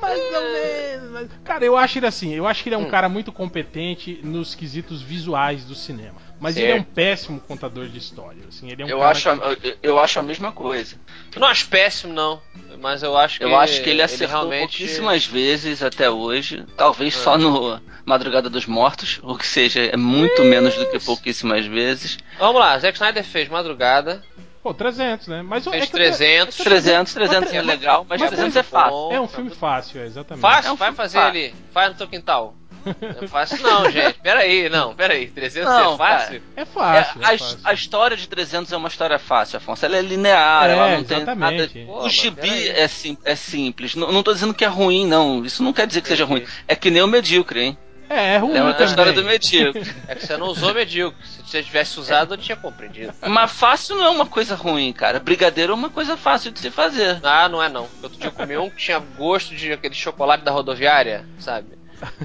Mais ou menos. Cara, eu acho ele assim, eu acho que ele é um Hum. cara muito competente nos quesitos visuais do cinema. Mas Certo. ele é um péssimo contador de história. Assim, ele é um Eu acho, a- eu, eu acho a mesma coisa. Eu não acho péssimo, não. Mas eu acho que Eu acho que ele acertou realmente... pouquíssimas vezes até hoje. Talvez Ah. só no Madrugada dos Mortos, o que seja, é muito menos do que pouquíssimas vezes. Vamos lá, Zack Snyder fez Madrugada, Pô, 300, né? Mas fez é que- 300. 300, 300 é legal, mas mas 300 é Bom, fácil. É um filme fácil, é, exatamente. Fácil, É um vai fazer fácil. ali. Faz no teu quintal. Não é fácil não, gente. Pera aí, não, pera aí. 300 Não, é fácil? É É, fácil. é a, fácil. a história de 300 é uma história fácil, Afonso. Ela é linear, É, ela não tem exatamente. nada. Pô, o gibi peraí. é, sim, é simples. Não, não tô dizendo que é ruim, não. Isso não quer dizer que seja ruim. É que nem o medíocre, hein? É, é ruim É uma também. história do medíocre. É que você não usou medíocre. Se você tivesse usado, eu tinha compreendido. Mas fácil não é uma coisa ruim, cara. Brigadeiro é uma coisa fácil de se fazer. Ah, não é não. Outro dia eu comi um que tinha gosto de aquele chocolate da rodoviária, sabe?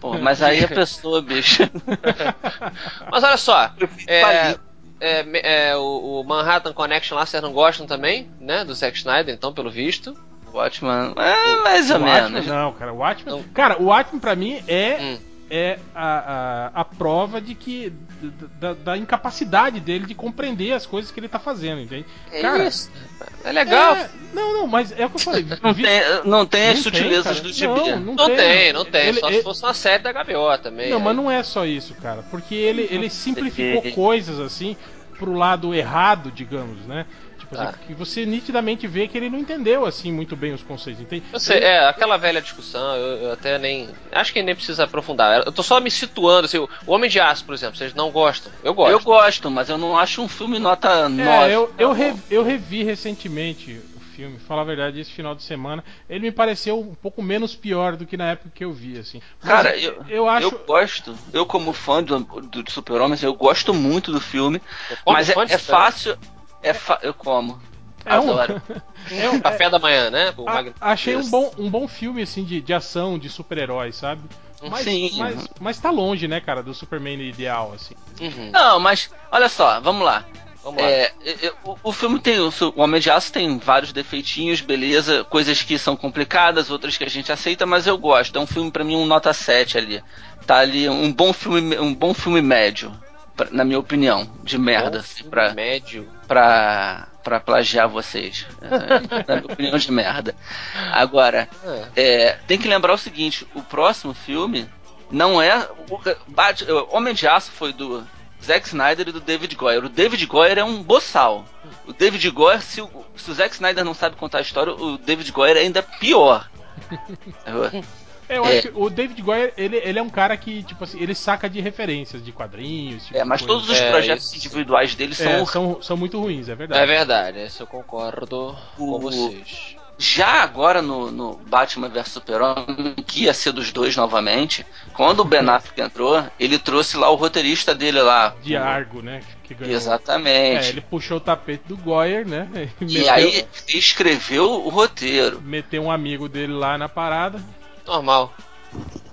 Pô, mas aí a pessoa, bicho. Mas olha só, é, é, é, o, o Manhattan Connection lá vocês não gostam também, né? Do Zack Snyder, então, pelo visto. Watchman, é mais ou O Watchmen, menos. não, cara. O Watchmen. Não. Cara, o Watchmen pra mim é, Hum. É a, a, a prova de que. Da, da incapacidade dele de compreender as coisas que ele tá fazendo, entende? É Cara, isso. É legal. É, não, não, mas é o que eu falei. Não vi- tem, não tem as não sutilezas do gibi. Não, não, Não tem, não tem. Ele- Só ele- se fosse uma série da HBO também. Não, aí- mas não é só isso, cara. Porque ele, ele simplificou coisas assim pro lado errado, digamos, né? Tipo assim, Tá. que você nitidamente vê que ele não entendeu assim muito bem os conceitos, entende? Eu sei, é, aquela velha discussão, eu, eu até nem. Acho que nem precisa aprofundar. Eu tô só me situando, assim, o Homem de Aço, por exemplo, vocês não gostam? Eu gosto. Eu gosto, mas eu não acho um filme nota 9. É, eu, eu, Tá re- bom. eu revi recentemente o filme, falar a verdade, esse final de semana. Ele me pareceu um pouco menos pior do que na época que eu vi, assim. Mas Cara, eu, eu acho. eu gosto, eu como fã do, do Super-Homem, assim, eu gosto muito do filme, Eu mas é, é fácil, é fa eu como, é um- adoro. é um- Café da manhã, né? O a- Magno- achei um bom, um bom filme, assim, de, de ação, de super-heróis, sabe? Mas, Sim. mas, mas tá longe, né, cara, do Superman ideal, assim. Uhum. Não, mas olha só, vamos lá. Vamos. É, o, o filme tem. O, Homem de Aço tem vários defeitinhos, beleza. Coisas que são complicadas, outras que a gente aceita, mas eu gosto. É um filme, pra mim, um nota 7 ali. Tá ali um bom filme, um bom filme médio, pra- na minha opinião, de merda, Bom assim, filme pra, médio. Pra, pra plagiar vocês. É, na minha opinião de merda. Agora, É. é, tem que lembrar o seguinte: o próximo filme não é. O Homem de Aço foi do Zack Snyder e do David Goyer. O David Goyer é um boçal. O David Goyer, se o, se o Zack Snyder não sabe contar a história, o David Goyer é ainda pior. Eu É. acho que o David Goyer, ele, ele é um cara que, tipo assim, ele saca de referências, de quadrinhos. tipo É, mas coisa. todos os É, projetos isso. individuais dele são É, horríveis. são, são muito ruins, é verdade. É verdade, esse eu concordo com O- vocês. Já agora no, no Batman vs Super-Homem, que ia ser dos dois novamente, quando o Ben Affleck entrou, ele trouxe lá o roteirista dele lá. De Argo, né? Que ganhou. Exatamente. É, ele puxou o tapete do Goyer, né? E meteu, aí escreveu o roteiro. meteu um amigo dele lá na parada. Normal.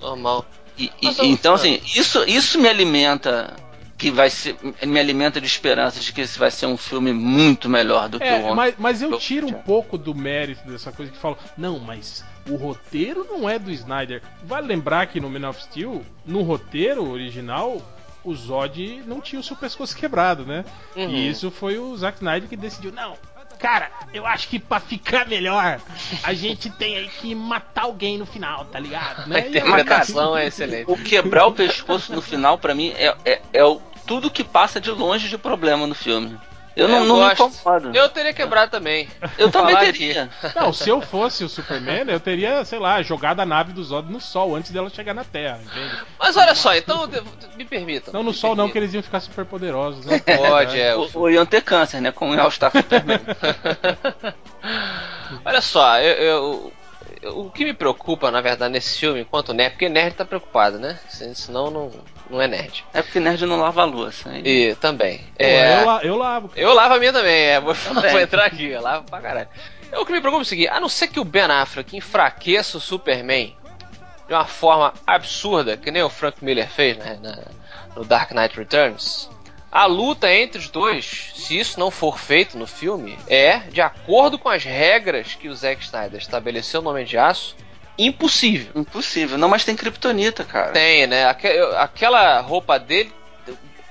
Normal. E, e- eu- então, assim, isso, isso me alimenta. Que vai ser. Me alimenta de esperanças de que esse vai ser um filme muito melhor do que o É, Homem. mas, mas eu tiro um pouco do mérito dessa coisa que falam, não, mas o roteiro não é do Snyder. Vale lembrar que no Man of Steel, no roteiro original, o Zod não tinha o seu pescoço quebrado, né? Uhum. E isso foi o Zack Snyder que decidiu, não, cara, eu acho que pra ficar melhor, a gente tem aí que matar alguém no final, tá ligado? A Né? Aí- interpretação é excelente. O quebrar o pescoço no final, pra mim, é, é, é o, tudo que passa de longe de problema no filme. Eu não, Eu não me incomodo. Eu teria quebrado também. Eu também Falar teria. Não, se eu fosse o Superman, eu teria, sei lá, jogado a nave do Zod no sol antes dela chegar na Terra, entende? Mas olha só, então me permita. Não no sol não, que eles iam ficar super poderosos, né? Pode, é. Ou, ou iam ter câncer, né? Com o All-Star Superman. Olha só, eu, eu- eu- o que me preocupa, na verdade, nesse filme, enquanto nerd, porque nerd tá preocupado, né? Se- Senão não, não é nerd. É porque nerd não lava a louça. hein? E também. Pô, é, eu, la- eu lavo. Eu lavo a minha também, é. Vou, Também. vou entrar aqui, eu lavo pra caralho. Eu, o que me preocupa é o seguinte: a não ser que o Ben Affleck enfraqueça o Superman de uma forma absurda, que nem o Frank Miller fez né, na- no Dark Knight Returns, a luta entre os dois, se isso não for feito no filme, é, de acordo com as regras que o Zack Snyder estabeleceu no Homem de Aço, impossível. Impossível. Não, mas tem Kryptonita, cara. Tem, né? Eu- Aquela roupa dele.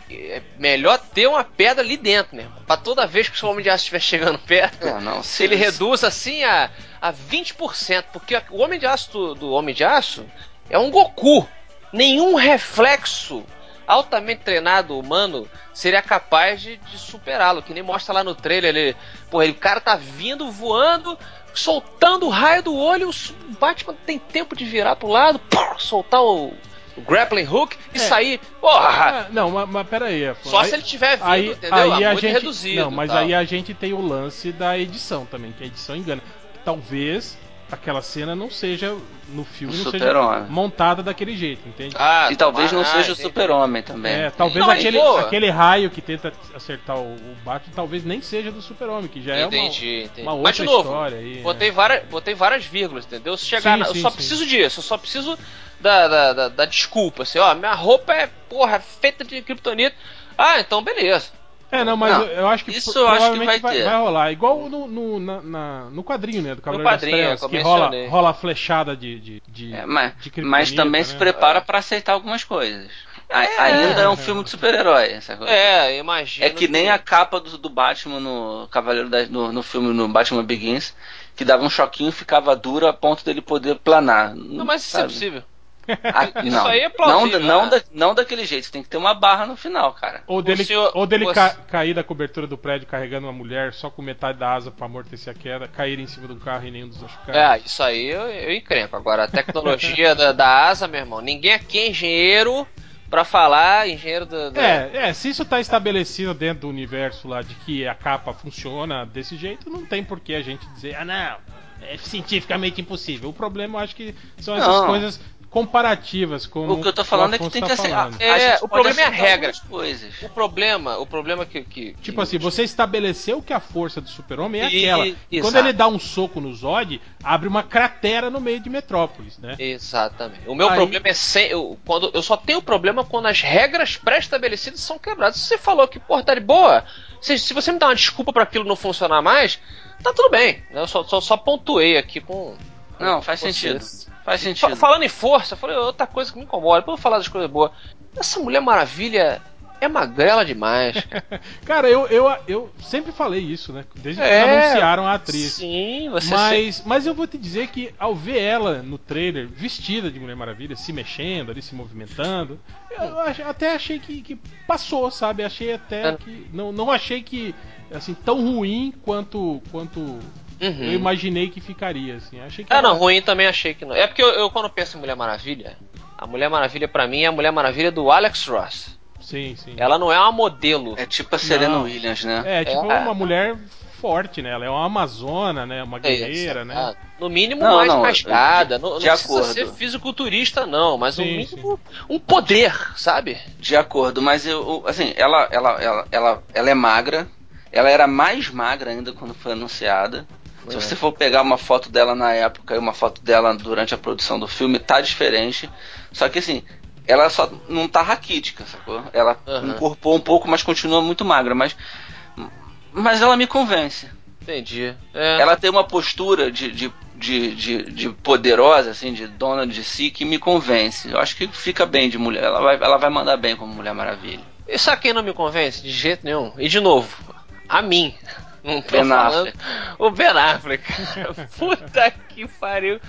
É melhor ter uma pedra ali dentro mesmo. Pra toda vez que o Homem de Aço estiver chegando perto, É, não. se ele reduz assim a, a 20%. Porque o Homem de Aço do, do Homem de Aço é um Goku. Nenhum reflexo altamente treinado humano seria capaz de, de superá-lo. Que nem mostra lá no trailer. Ele, porra, ele, o cara tá vindo, voando, soltando o raio do olho. O Batman tem tempo de virar pro lado, pá, soltar o, o grappling hook e É. sair. Porra! Ah, não, mas, mas pera aí. pô. Só Aí- se ele tiver vindo, aí, entendeu? aí a muito gente, reduzido. Não, mas tal. aí a gente tem o lance da edição também, que a edição engana. Talvez aquela cena não seja no filme, não seja montada daquele jeito, entende? Ah, E talvez não ah, seja o entendi. super-homem também. É, talvez Não, mas, aquele, aquele raio que tenta acertar o, o Batman, talvez nem seja do Super-Homem, que já é uma, Entendi, entendi. uma Mas outra de novo, história aí. botei, né? várias, botei várias vírgulas, entendeu? Se chegar Sim, na- sim, eu só sim. preciso disso, eu só preciso da, da, da, da desculpa, assim, ó, minha roupa é, porra, feita de kryptonita. Ah, então beleza. É, não, mas Não, eu, eu acho que isso eu acho que provavelmente vai ter. vai, rolar. Igual no, no, na- na- no quadrinho, né? Do Cavaleiro quadrinho, das Trevas, que rola, rola a flechada de. de, de, É, mas, de mas também se né? prepara pra aceitar algumas coisas. A- ainda é um filme de super-herói. É, imagina. É que nem a capa do, do Batman no Cavaleiro da, no, no filme no Batman Begins, que dava um choquinho e ficava duro a ponto dele poder planar. Não, mas isso é sabe? possível. Ah, Isso não, aí é não, plausível, não, né? da- não daquele jeito, tem que ter uma barra no final, cara. Ou dele, senhor- ou dele você- ca- cair da cobertura do prédio carregando uma mulher só com metade da asa pra amortecer a queda, cair em cima de um carro e nenhum dos machucados. É, isso aí eu, eu encrenco. Agora, a tecnologia da, da asa, meu irmão, ninguém aqui é engenheiro pra falar, engenheiro do. do- É, é, se isso tá estabelecido dentro do universo lá de que a capa funciona desse jeito, não tem por que a gente dizer, ah não, é cientificamente impossível. O problema eu acho que são essas Não. coisas comparativas como O que eu tô falando é que tem tá que assim, falando. É, o problema é a regra. Coisas. O problema, o problema que. que Tipo que- assim, você estabeleceu que a força do super-homem é E- aquela. E quando ele dá um soco no Zod, abre uma cratera no meio de Metrópolis, né? Exatamente. O meu Aí- problema é sem, eu, quando eu só tenho problema quando as regras pré-estabelecidas são quebradas. Se você falou que porra tá de boa, se, se você me dá uma desculpa pra aquilo não funcionar mais, tá tudo bem. Eu só, só, só pontuei aqui com. Não, faz vocês. Faz Fa- sentido. falando em força, eu falei outra coisa que me incomoda. Vou falar das coisas boas. Essa Mulher Maravilha é magrela demais. Cara, eu, eu, eu sempre falei isso, né? Desde que É, anunciaram a atriz. Sim, você Mas, mas eu vou te dizer que ao ver ela no trailer vestida de Mulher Maravilha, se mexendo ali, se movimentando, eu ach- até achei que, que passou, sabe? Achei até É. que. Não, não achei que assim tão ruim quanto quanto Uhum. eu imaginei que ficaria. Assim. Achei que Ah, ela- não, ruim também achei que não. É porque eu, eu, quando penso em Mulher Maravilha, a Mulher Maravilha pra mim é a Mulher Maravilha do Alex Ross. Sim, sim. Ela não é uma modelo. É tipo a Serena Não. Williams, né? É, tipo É. uma mulher forte, né? Ela é uma amazona, né? Uma É, guerreira, né? exato. No mínimo Não, mais não, cascada. de- Não, não de precisa acordo. ser fisiculturista, não, mas no Sim, mínimo um poder, sabe? De acordo, mas eu, assim, ela, ela, ela, ela, ela é magra. Ela era mais magra ainda quando foi anunciada. Se É. você for pegar uma foto dela na época e uma foto dela durante a produção do filme, tá diferente. Só que assim, ela só não tá raquítica, sacou? Ela incorporou um pouco, mas continua muito magra. Mas, mas ela me convence. Entendi. É. Ela tem uma postura de, de, de, de, de poderosa, assim, de dona de si, que me convence. Eu acho que fica bem de mulher. Ela vai, ela vai mandar bem como Mulher Maravilha. E sabe quem não me convence? De jeito nenhum. E de novo, a mim. Não tô Ben falando. Affleck. O Ben Affleck. cara. Puta que pariu.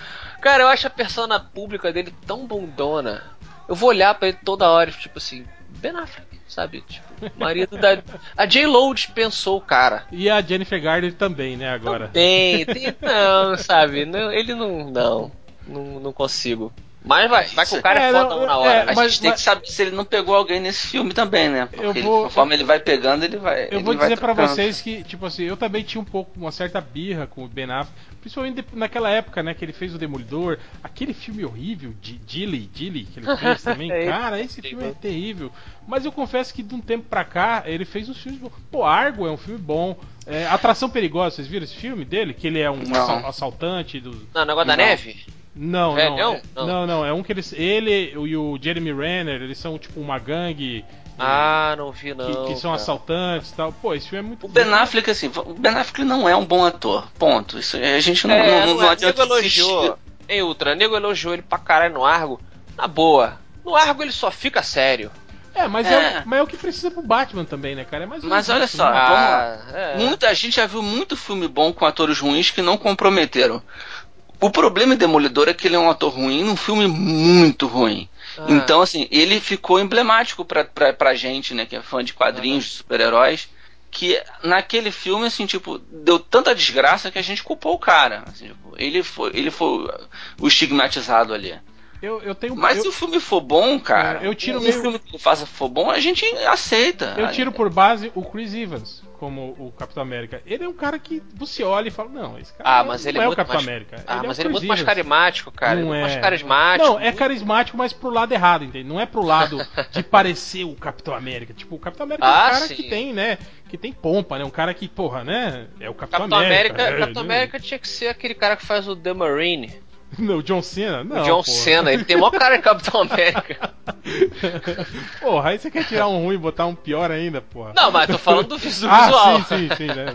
Cara, eu acho a persona pública dele tão bundona. Eu vou olhar pra ele toda hora, tipo assim, Ben Affleck, sabe? Tipo, marido da. A J. Lo dispensou o cara. E a Jennifer Garner também, né, agora. Bem, tem, não, sabe? Não, ele não. Não, não, não consigo. Mas vai, vai que o cara é, É, foda não, na hora. é, A mas- gente tem mas- que saber se ele não pegou alguém nesse filme também, né? Porque Eu ele- vou- conforme ele vai pegando, ele vai. Eu ele vou vai dizer pra trocando. vocês que, tipo assim, eu também tinha um pouco, uma certa birra com o Ben Affleck, principalmente naquela época, né, que ele fez o Demolidor, aquele filme horrível, de Dilly, Dilly, que ele fez também, É, cara, esse filme é terrível. Mas eu confesso que de um tempo pra cá, ele fez uns filmes bons. Pô, Argo é um filme bom. É, Atração Perigosa, vocês viram esse filme dele? Que ele é um Não. assal- assaltante do... Não, negócio da Não. neve? Não, É, não, não? é, Não. não, não, é um que eles, ele e o Jeremy Renner, eles são tipo uma gangue Ah, não vi que, não. que são cara. assaltantes e tal. Pô, esse filme é muito O Ben Affleck, assim, o Ben Affleck não é um bom ator. Ponto. Isso a gente não, É, não, não, não é. adianta Nego elogiou. Ei, Ultra, nego elogiou ele pra caralho no Argo. Na boa. No Argo ele só fica sério. É, mas é. É. o, mas é o que precisa pro Batman também, né, cara? É mais Mas olha isso, só, né? Ah, vamos lá. é. Muita gente já viu muito filme bom com atores ruins que não comprometeram. O problema em Demolidor é que ele é um ator ruim num filme muito ruim. Ah. Então, assim, ele ficou emblemático pra, pra, pra gente, né, que é fã de quadrinhos, de super-heróis, que naquele filme, assim, tipo, deu tanta desgraça que a gente culpou o cara. Assim, tipo, ele foi, ele foi o estigmatizado ali. Eu, eu tenho. Mas eu, se o filme for bom, cara, É, eu tiro um meio- filme que faça for bom, a gente aceita. eu tiro por base o Chris Evans como o Capitão América. Ele é um cara que você olha e fala, não, esse cara Ah, não, mas não ele é, é o Capitão mais- América. Ah, ele mas é o ele é muito mais carismático, cara. ele é Não mais é. carismático. Não, é carismático, mas pro lado errado, entende? Não é pro lado de parecer o Capitão América. Tipo, o Capitão América é Ah, um cara sim. que tem, né? Que tem pompa, né? Um cara que, porra, né? É o Capitão, Capitão América, é, Capitão? América tinha que ser aquele cara que faz o The Marine. Não, o John Cena? Não. o John porra. Cena. Ele tem o maior cara de Capitão América. porra, aí você quer tirar um ruim e botar um pior ainda, porra. Não, mas tô falando do vis- do ah, visual. sim, sim, sim, né?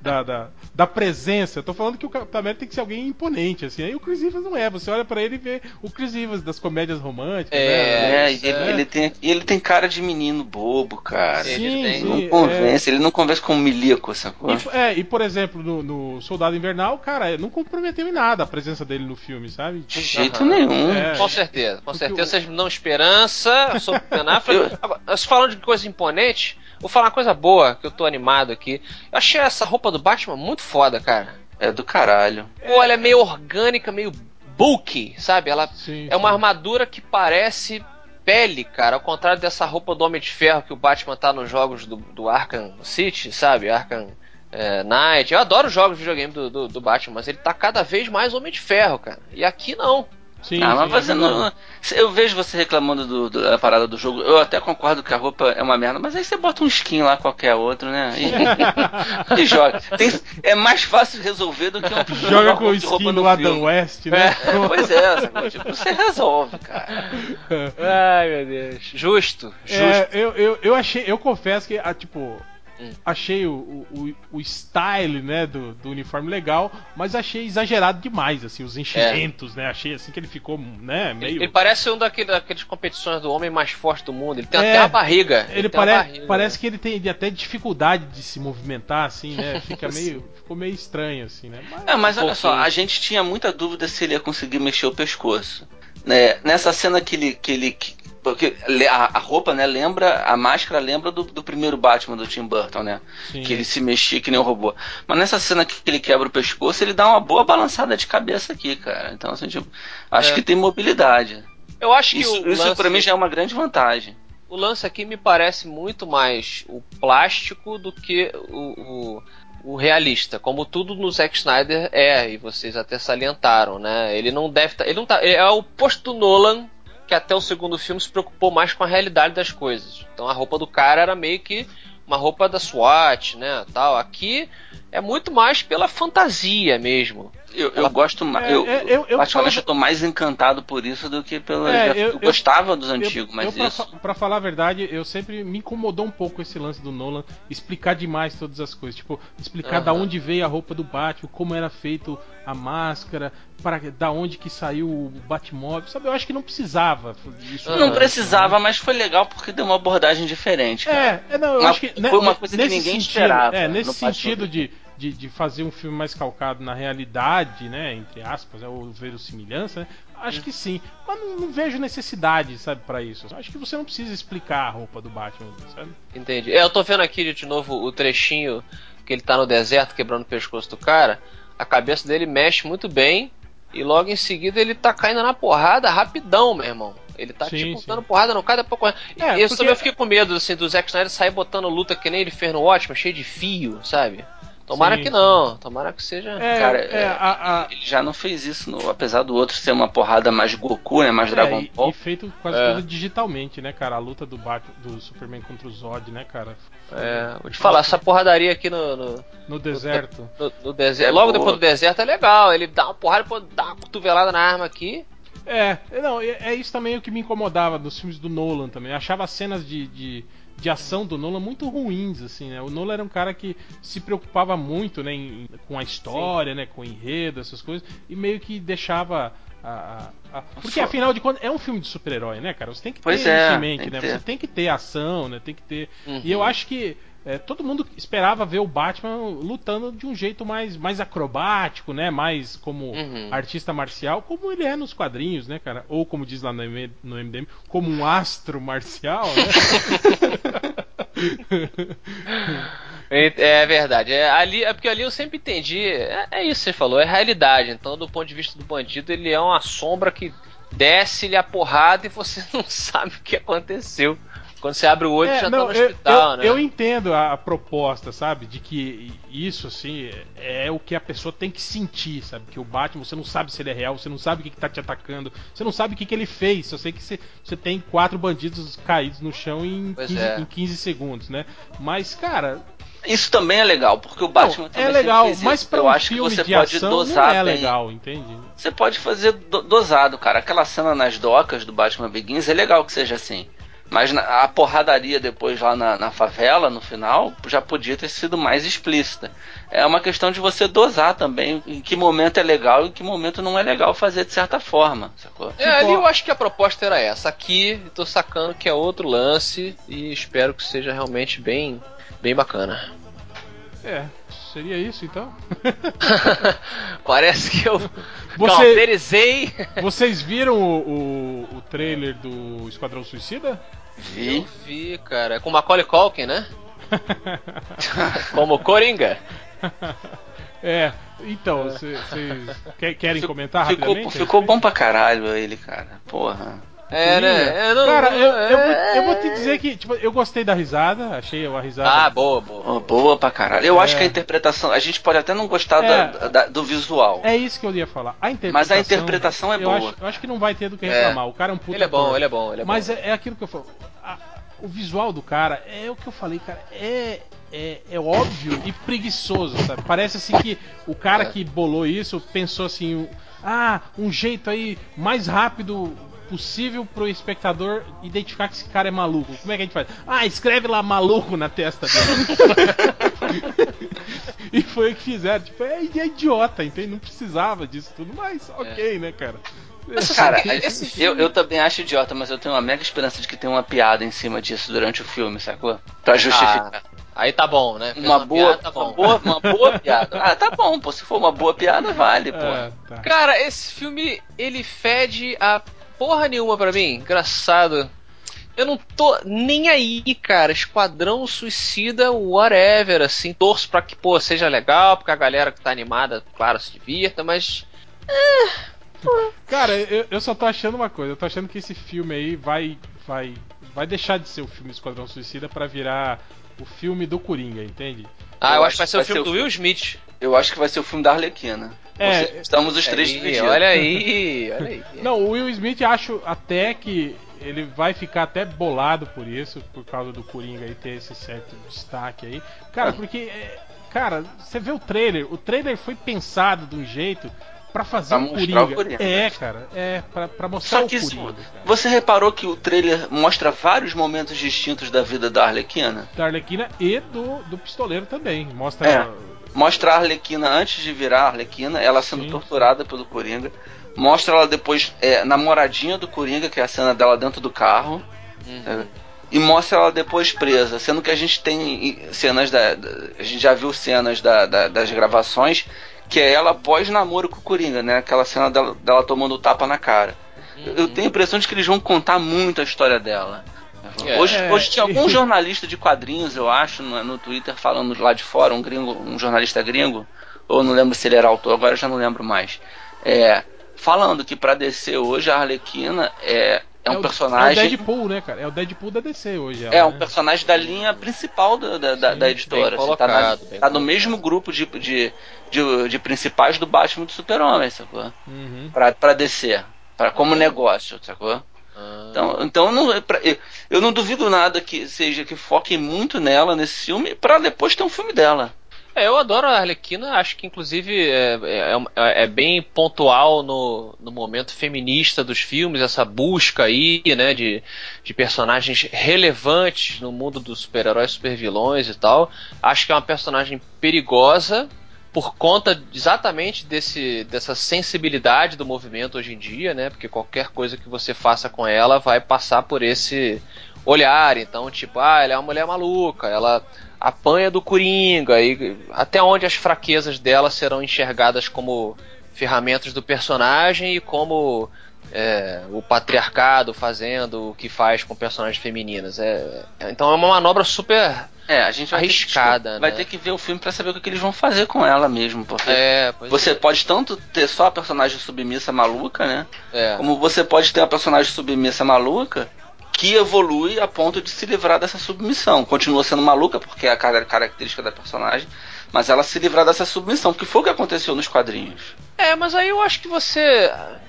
Da, da, da presença. Eu tô falando que o Capitão América tem que ser alguém imponente, assim. Aí o Chris Evans não é. Você olha pra ele e vê o Chris Evans das comédias românticas, É, né? É, ele, é. ele tem, ele tem cara de menino bobo, cara. Sim, ele tem. não sim, convence, ele não convence com um milico, sacou? E, é, e por exemplo, no, no Soldado Invernal, cara, não comprometeu em nada a presença dele no filme, sabe? De jeito Aham. nenhum. É. Com certeza, com certeza vocês me dão esperança sobre o Ben Affleck. Agora, falando de coisa imponente, vou falar uma coisa boa, que eu tô animado aqui. Eu achei essa roupa do Batman muito foda, cara. É do caralho. Pô, ela é meio orgânica, meio bulky, sabe? Ela Sim, é uma sim. armadura que parece pele, cara. Ao contrário dessa roupa do Homem de Ferro que o Batman tá nos jogos do, do Arkham City, sabe? Arkham é, Knight. Eu adoro os jogos de videogame do, do, do Batman, mas ele tá cada vez mais Homem de Ferro, cara. E aqui não. Sim, ah, mas você é não. Eu vejo você reclamando do, do- da parada do jogo. Eu até concordo que a roupa é uma merda, mas aí você bota um skin lá qualquer outro, né? E, e joga. Tem- é mais fácil resolver do que um Joga com o skin do Adam filme. West, né? É, pois é, tipo, você resolve, cara. Ai, meu Deus. Justo, justo. É, eu, eu, eu achei, eu confesso que, ah, tipo, Hum. achei o, o, o style, né, do, do uniforme legal, mas achei exagerado demais, assim, os enchimentos, né, achei assim que ele ficou, né, Ele, meio... ele parece um daquele, daqueles competições do homem mais forte do mundo. Ele tem É, até uma barriga. Ele uma pare, barriga. parece que ele tem até dificuldade de se movimentar, assim, né, fica meio, ficou meio estranho, assim, né, mas... É, mas Um olha só, a gente tinha muita dúvida se ele ia conseguir mexer o pescoço. Né? Nessa cena que ele. Que ele que- porque a, a roupa, né, lembra. A máscara lembra do, do primeiro Batman do Tim Burton, né? sim. Que ele se mexia que nem um robô. Mas nessa cena que ele quebra o pescoço, ele dá uma boa balançada de cabeça aqui, cara. Então, assim, tipo, acho É. que tem mobilidade. Eu acho que Isso, isso pra mim já é uma grande vantagem. o lance aqui me parece muito mais o plástico do que o, o, o realista. Como tudo no Zack Snyder é, e vocês até salientaram, né? Ele não deve tá, ele não tá, ele é o posto do Nolan que até o segundo filme se preocupou mais com a realidade das coisas. Então a roupa do cara era meio que uma roupa da SWAT, né, tal. Aqui é muito mais pela fantasia mesmo. Eu, eu gosto mais. É, eu, é, eu- eu particularmente, eu tô mais encantado por isso do que pela. É, eu- eu, gostava dos Eu- antigos, mas pra, isso. pra falar a verdade, eu sempre me incomodou um pouco esse lance do Nolan explicar demais todas as coisas. Tipo, explicar da Aham. onde veio a roupa do Batman, como era feito a máscara, para da onde que saiu o Batmóvel. Sabe, eu acho que não precisava. Isso. Não precisava, mas foi legal porque deu uma abordagem diferente. cara. É, é não, eu Uma- acho que foi uma coisa que ninguém sentido, esperava É, nesse Batman sentido de de, de fazer um filme mais calcado na realidade, né? Entre aspas, é, ou verossimilhança, né? Acho que sim. Mas não, não vejo necessidade, sabe, pra isso. Acho que você não precisa explicar a roupa do Batman, sabe? Entendi. É, eu tô vendo aqui de novo o trechinho que ele tá no deserto quebrando o pescoço do cara. A cabeça dele mexe muito bem. E logo em seguida ele tá caindo na porrada rapidão, meu irmão. Ele tá Sim, tipo sim. dando porrada no cara. E É, isso porque- também eu fiquei com medo, assim, do Zack Snyder sair botando luta que nem ele fez no Watchmen, cheio de fio, sabe? Tomara Sim, que sim. não. Tomara que seja. É, Cara, é, a- a- Ele já não fez isso, no- apesar do outro ser uma porrada mais Goku, né? Mais É, Dragon e, Ball. e feito quase É. tudo digitalmente, né, cara? A luta do Batman, do Superman contra o Zod, né, cara? É, vou te falar, essa porradaria aqui no, no, No deserto. no- no deserto. É logo boa. depois do deserto é legal. Ele dá uma porrada, dá uma cotovelada na arma aqui. É, não, é é isso também o que me incomodava dos filmes do Nolan também. Eu achava as cenas de, de, de ação do Nolan muito ruins, assim, né? O Nolan era um cara que se preocupava muito, né, em- com a história, né, com o enredo, essas coisas, e meio que deixava a. a- a- Porque afinal de contas é um filme de super-herói, né, cara? Você tem que Pois ter é, isso em mente, né? ter. Você tem que ter ação, né? Tem que ter. Uhum. E eu acho que é, todo mundo esperava ver o Batman lutando de um jeito mais, mais acrobático, né? Mais como Uhum. artista marcial, como ele é nos quadrinhos, né, cara? Ou como diz lá no, MDM, como um astro marcial, né? É é verdade. É, ali, é porque ali eu sempre entendi. É, é isso que você falou, é realidade. Então, do ponto de vista do bandido, ele é uma sombra que desce-lhe a porrada e você não sabe o que aconteceu. Quando você abre o olho, É, já não, tá no eu, hospital, eu- né? eu entendo a, a proposta, sabe? De que isso, assim, é, é o que a pessoa tem que sentir, sabe? Que o Batman, você não sabe se ele é real, você não sabe o que, que tá te atacando, você não sabe o que, que ele fez. Só sei que você, você tem quatro bandidos caídos no chão em Pois 15, é. em 15 segundos, né? Mas, cara, Isso também é legal, porque o Batman não, também é legal, fez mas isso. pra Eu um acho que você de pode dosar não é bem. legal, entende? Você pode fazer do- dosado, cara. Aquela cena nas docas do Batman Begins é legal que seja assim. Mas na- a porradaria depois lá na, na favela, no final, já podia ter sido mais explícita. É uma questão de você dosar também em que momento é legal e em que momento não é legal fazer de certa forma, sacou? É, ali eu acho que a proposta era essa. Aqui, tô sacando que é outro lance e espero que seja realmente bem, bem bacana. É, seria isso então? Parece que eu Você- cauterizei. Vocês viram o, o, o trailer do Esquadrão Suicida? Eu vi, cara. É com Macaulay Culkin, né? Como Coringa. É, então, vocês que- querem comentar Ficou, rapidamente? ficou bom pra caralho ele, cara. Porra. É, né? É, não- Cara, eu, eu, vou, é- eu vou te dizer que tipo, eu gostei da risada, achei a risada. Ah, boa, boa. Oh, boa pra caralho. Eu É. acho que a interpretação. A gente pode até não gostar É. da- da- do visual. É isso que eu ia falar. A interpretação, Mas a interpretação é eu boa. Acho, eu acho que não vai ter do que É. reclamar. O cara é um puta Ele é bom, ator. ele é bom, ele é Mas bom. é, é aquilo que eu falo. a- o visual do cara é o que eu falei, cara. É, é, é óbvio e preguiçoso, sabe? Parece assim que o cara É. que bolou isso pensou assim: ah, um jeito aí mais rápido possível pro espectador identificar que esse cara é maluco. Como é que a gente faz? Ah, escreve lá maluco na testa dele. e foi o que fizeram. Tipo, é, é idiota, entende? Não precisava disso tudo, mas ok, né, cara? Mas, cara, esse eu, eu também acho idiota, mas eu tenho uma mega esperança de que tenha uma piada em cima disso durante o filme, sacou? Pra justificar. Aí tá bom, né? Fez uma, boa, piada, tá uma, bom. boa, uma boa piada. Ah, tá bom, pô. Se for uma boa piada, vale, pô. É, tá. Cara, esse filme, ele fede a porra nenhuma pra mim. Engraçado. Eu não tô nem aí, cara. Esquadrão Suicida, whatever, assim. Torço pra que, pô, seja legal, porque a galera que tá animada, claro, se divirta, mas. Cara, eu, eu só tô achando uma coisa. Eu tô achando que esse filme aí vai, vai, vai deixar de ser o filme Esquadrão Suicida pra virar o filme do Coringa, entende? Ah, eu, Eu acho que vai acho ser o filme ser do o Will Smith. Eu acho que vai ser o filme da Arlequina. É, Você- estamos os três Aí, divididos. olha aí, olha aí. Não, o Will Smith acho até que ele vai ficar até bolado por isso, por causa do Coringa aí ter esse certo destaque aí. Cara, porque, é, cara, você vê o trailer, o trailer foi pensado de um jeito pra fazer Pra o mostrar Coringa. o Coringa. É, cara, é, pra, pra mostrar Só o que Coringa. Cara. você reparou que o trailer mostra vários momentos distintos da vida da Arlequina? Da Arlequina e do, do Pistoleiro também. Mostra. É. Mostra a Arlequina antes de virar a Arlequina, ela sendo Sim. torturada pelo Coringa. Mostra ela depois é, namoradinha do Coringa, que é a cena dela dentro do carro. Uhum. É, e mostra ela depois presa, sendo que a gente tem cenas da, a gente já viu cenas da- da- das gravações que é ela pós namoro com o Coringa, né? Aquela cena dela, dela tomando o tapa na cara. Eu- Eu tenho a impressão de que eles vão contar muito a história dela. É. Hoje, hoje tinha algum jornalista de quadrinhos, eu acho, no, no Twitter falando lá de fora, um gringo, um jornalista gringo, ou não lembro se ele era autor, agora eu já não lembro mais. É, falando que pra DC hoje a Arlequina é, é um o- personagem. É o Deadpool, né, cara? É o Deadpool da DC hoje. ela, É um né? personagem da linha principal da, da, da- da editora. bem assim, tá na- colocado, bem tá no mesmo grupo de, de, de, de principais do Batman do Super-Homem, sacou? Uhum. Pra, pra descer. Pra, como negócio, sacou? Ah, Então, então não, pra- eu- não duvido nada que seja que foquem muito nela nesse filme pra depois ter um filme dela. É, eu adoro a Arlequina, acho que inclusive é, é- é- é bem pontual no, no momento feminista dos filmes, essa busca aí, né, de, de personagens relevantes no mundo dos super-heróis, super-vilões e tal. Acho que é uma personagem perigosa por conta exatamente desse, dessa sensibilidade do movimento hoje em dia, né, porque qualquer coisa que você faça com ela vai passar por esse olhar, então tipo, ah, ela é uma mulher maluca, ela apanha do Coringa e até onde as fraquezas dela serão enxergadas como ferramentas do personagem e como é, o patriarcado fazendo o que faz com personagens femininas. É, é- então é uma manobra super É, a gente vai Arriscada, ter que, vai né? ter que ver o filme pra saber o que, que eles vão fazer com ela mesmo, porque é, você é. pode tanto ter só a personagem submissa maluca, né? É. Como você pode ter uma personagem submissa maluca que evolui a ponto de se livrar dessa submissão. Continua sendo maluca, porque é a cara- característica da personagem, mas ela se livrar dessa submissão, que foi o que aconteceu nos quadrinhos. É, mas aí eu acho que você.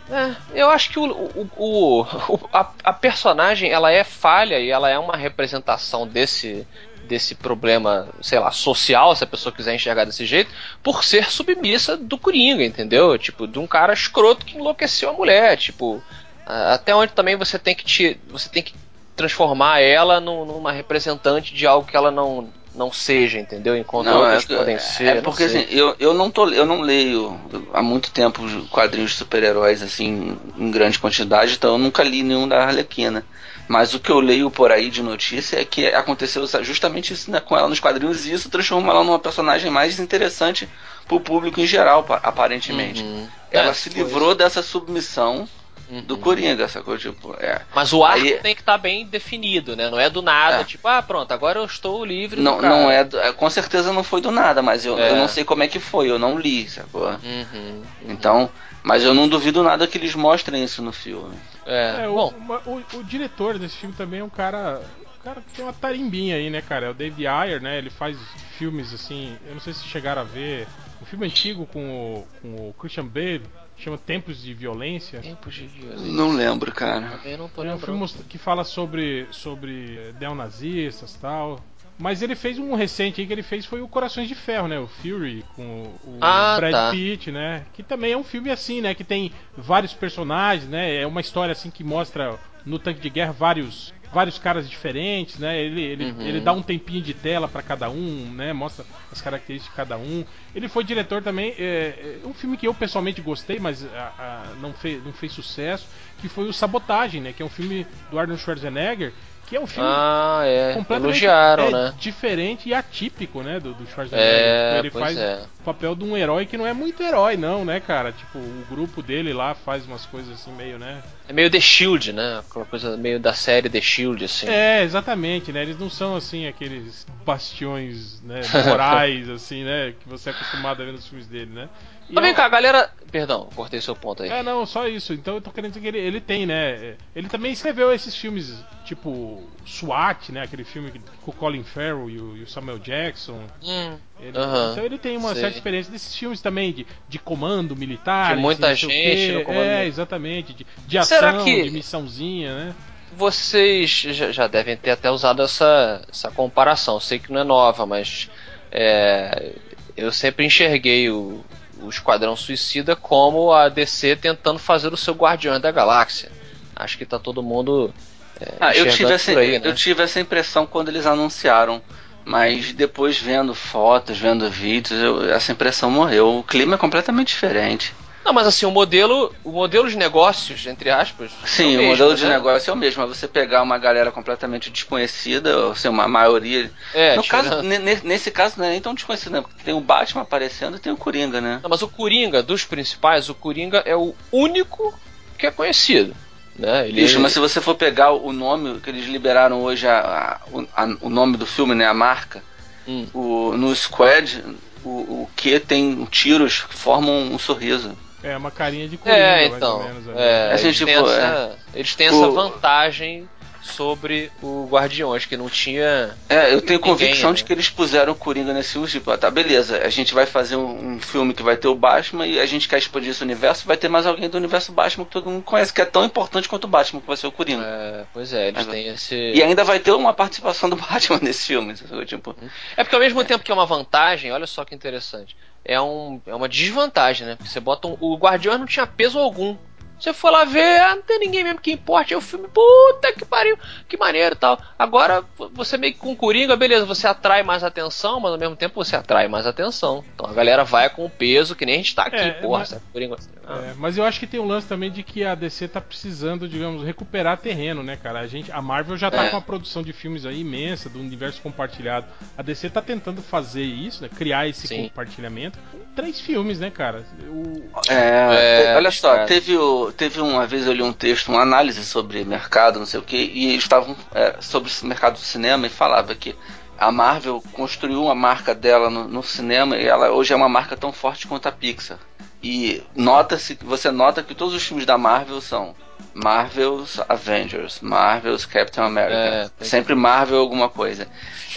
é, eu acho que o, o, o- o- a, a personagem ela é falha e ela é uma representação desse desse problema, sei lá, social, se a pessoa quiser enxergar desse jeito, por ser submissa do Coringa, entendeu? Tipo, de um cara escroto que enlouqueceu a mulher, tipo, até onde também você tem que te, você tem que transformar ela num- numa representante de algo que ela não não seja, entendeu? Enquanto Não, outras é, podem é ser. não porque assim, eu, eu não tô eu não leio há muito tempo quadrinhos de super-heróis assim em grande quantidade, então eu nunca li nenhum da Arlequina. Mas o que eu leio por aí de notícia é que aconteceu justamente isso né, com ela nos quadrinhos e isso transformou ela numa personagem mais interessante pro público em geral, pa- aparentemente. Uhum. Ela É, se foi livrou dessa submissão Uhum. do Coringa, sacou? Tipo, é. Mas o arco Aí- tem que estar bem definido, né? Não é do nada, É. tipo, ah, pronto, agora eu estou livre Não, não é, do- é, com certeza não foi do nada, mas eu, É. eu não sei como é que foi, eu não li, sacou? Uhum. Então, mas eu não duvido nada que eles mostrem isso no filme. É, É, o, bom, uma- o, o diretor desse filme também é um cara. Um cara que tem uma tarimbinha aí, né, cara? É o David Ayer, né? Ele faz filmes assim. Eu não sei se chegaram a ver. Um filme antigo com o, com o Christian Bale, chama Tempos de Violência. tempos de violência. Não lembro, cara. Também não tô É um filme que fala sobre, sobre eh, neonazistas e tal. Mas ele fez um recente aí que ele fez foi o Corações de Ferro, né? O Fury com o, o Ah, Brad tá. Pitt, né? Que também é um filme assim, né? Que tem vários personagens, né? É uma história assim que mostra no tanque de guerra vários vários caras diferentes, né? Ele, ele, Uhum. ele dá um tempinho de tela pra cada um, né? Mostra as características de cada um. Ele foi diretor também, é, é um filme que eu pessoalmente gostei, mas ah, ah, não, fez, não fez sucesso, que foi o Sabotagem, né? Que é um filme do Arnold Schwarzenegger, que é um filme Ah, é. completamente é, né? diferente e atípico, né, do, do Schwarzenegger. É, Tipo, ele faz é. o papel de um herói que não é muito herói, não, né, cara? Tipo, o grupo dele lá faz umas coisas assim meio, né? É meio The Shield, né? Aquela coisa meio da série The Shield, assim. É, exatamente, né? Eles não são assim aqueles bastiões, né, morais assim, né, que você é acostumado a ver nos filmes dele, né? E Mas vem um- cá, galera. Perdão, cortei seu ponto aí. É, não, só isso. Então eu tô querendo dizer que ele, ele tem, né? Ele também escreveu esses filmes tipo SWAT, né? Aquele filme com o Colin Farrell e o, e o Samuel Jackson. Hum, Ele- Aham, então ele tem uma sei. certa experiência desses filmes também de, de comando militar. De muita gente no comando É, exatamente. De, de ação, que- de missãozinha, né? Vocês já, já devem ter até usado essa, essa comparação. Sei que não é nova, mas é, eu sempre enxerguei o, o Esquadrão Suicida como a DC tentando fazer o seu Guardiões da Galáxia. Acho que tá todo mundo. É, Ah, eu tive, essa, aí, né? eu tive essa impressão quando eles anunciaram. Mas depois vendo fotos, vendo vídeos, eu- essa impressão morreu. O clima é completamente diferente. Não, mas assim, o modelo, o modelo de negócios, entre aspas. Sim, é o mesmo, modelo de né? negócio é o mesmo. É você pegar uma galera completamente desconhecida, ou seja, uma maioria. É, no caso, ne- ne- nesse caso não é nem tão desconhecido, né? Porque tem o Batman aparecendo e tem o Coringa, né? Não, mas o Coringa, dos principais, o Coringa é o único que é conhecido. Né? Ele, Isso, mas se você for pegar o nome que eles liberaram hoje, a, a- o, a- o nome do filme, né? A marca, Hum. o, no Squad, o, o Q tem tiros que formam um sorriso. É uma carinha de coringa, É, mais então. ou menos. ali. É, Assim, eles, tipo, têm essa, eles têm essa o- vantagem sobre o Guardiões, que não tinha. É, eu tenho Ninguém, convicção né? de que eles puseram o Coringa nesse filme, tipo, ah, tá, beleza, a gente vai fazer um, um filme que vai ter o Batman e a gente quer expandir esse universo, vai ter mais alguém do universo Batman que todo mundo conhece, que é tão importante quanto o Batman, que vai ser o Coringa. É, pois é, eles Mas- têm esse. E ainda vai ter uma participação do Batman nesse filme, tipo... É porque ao mesmo tempo que é uma vantagem, olha só que interessante. É, um, é uma desvantagem, né? Porque você bota um, o Guardiões não tinha peso algum. Você for lá ver, ah, não tem ninguém mesmo que importe. É o filme, puta que pariu, que maneiro tal. Agora, você meio que com Coringa, beleza, você atrai mais atenção, mas ao mesmo tempo você atrai mais atenção. Então a galera vai com o peso, que nem a gente tá aqui, É, porra, mas- sabe? Coringa. Ah, É, mas eu acho que tem um lance também de que a DC tá precisando, digamos, recuperar terreno, né, cara? A, gente, a Marvel já tá É. com uma produção de filmes aí imensa, do universo compartilhado. A DC tá tentando fazer isso, né? Criar esse Sim. compartilhamento com três filmes, né, cara? O... É, É, olha só, teve, o, teve uma vez eu li um texto, uma análise sobre mercado, não sei o que, e eles estavam é, sobre o mercado do cinema e falava que a Marvel construiu uma marca dela no, no cinema e ela hoje é uma marca tão forte quanto a Pixar. E nota-se, você nota que todos os filmes da Marvel são Marvel's Avengers, Marvel's Captain America, É, sempre Marvel alguma coisa.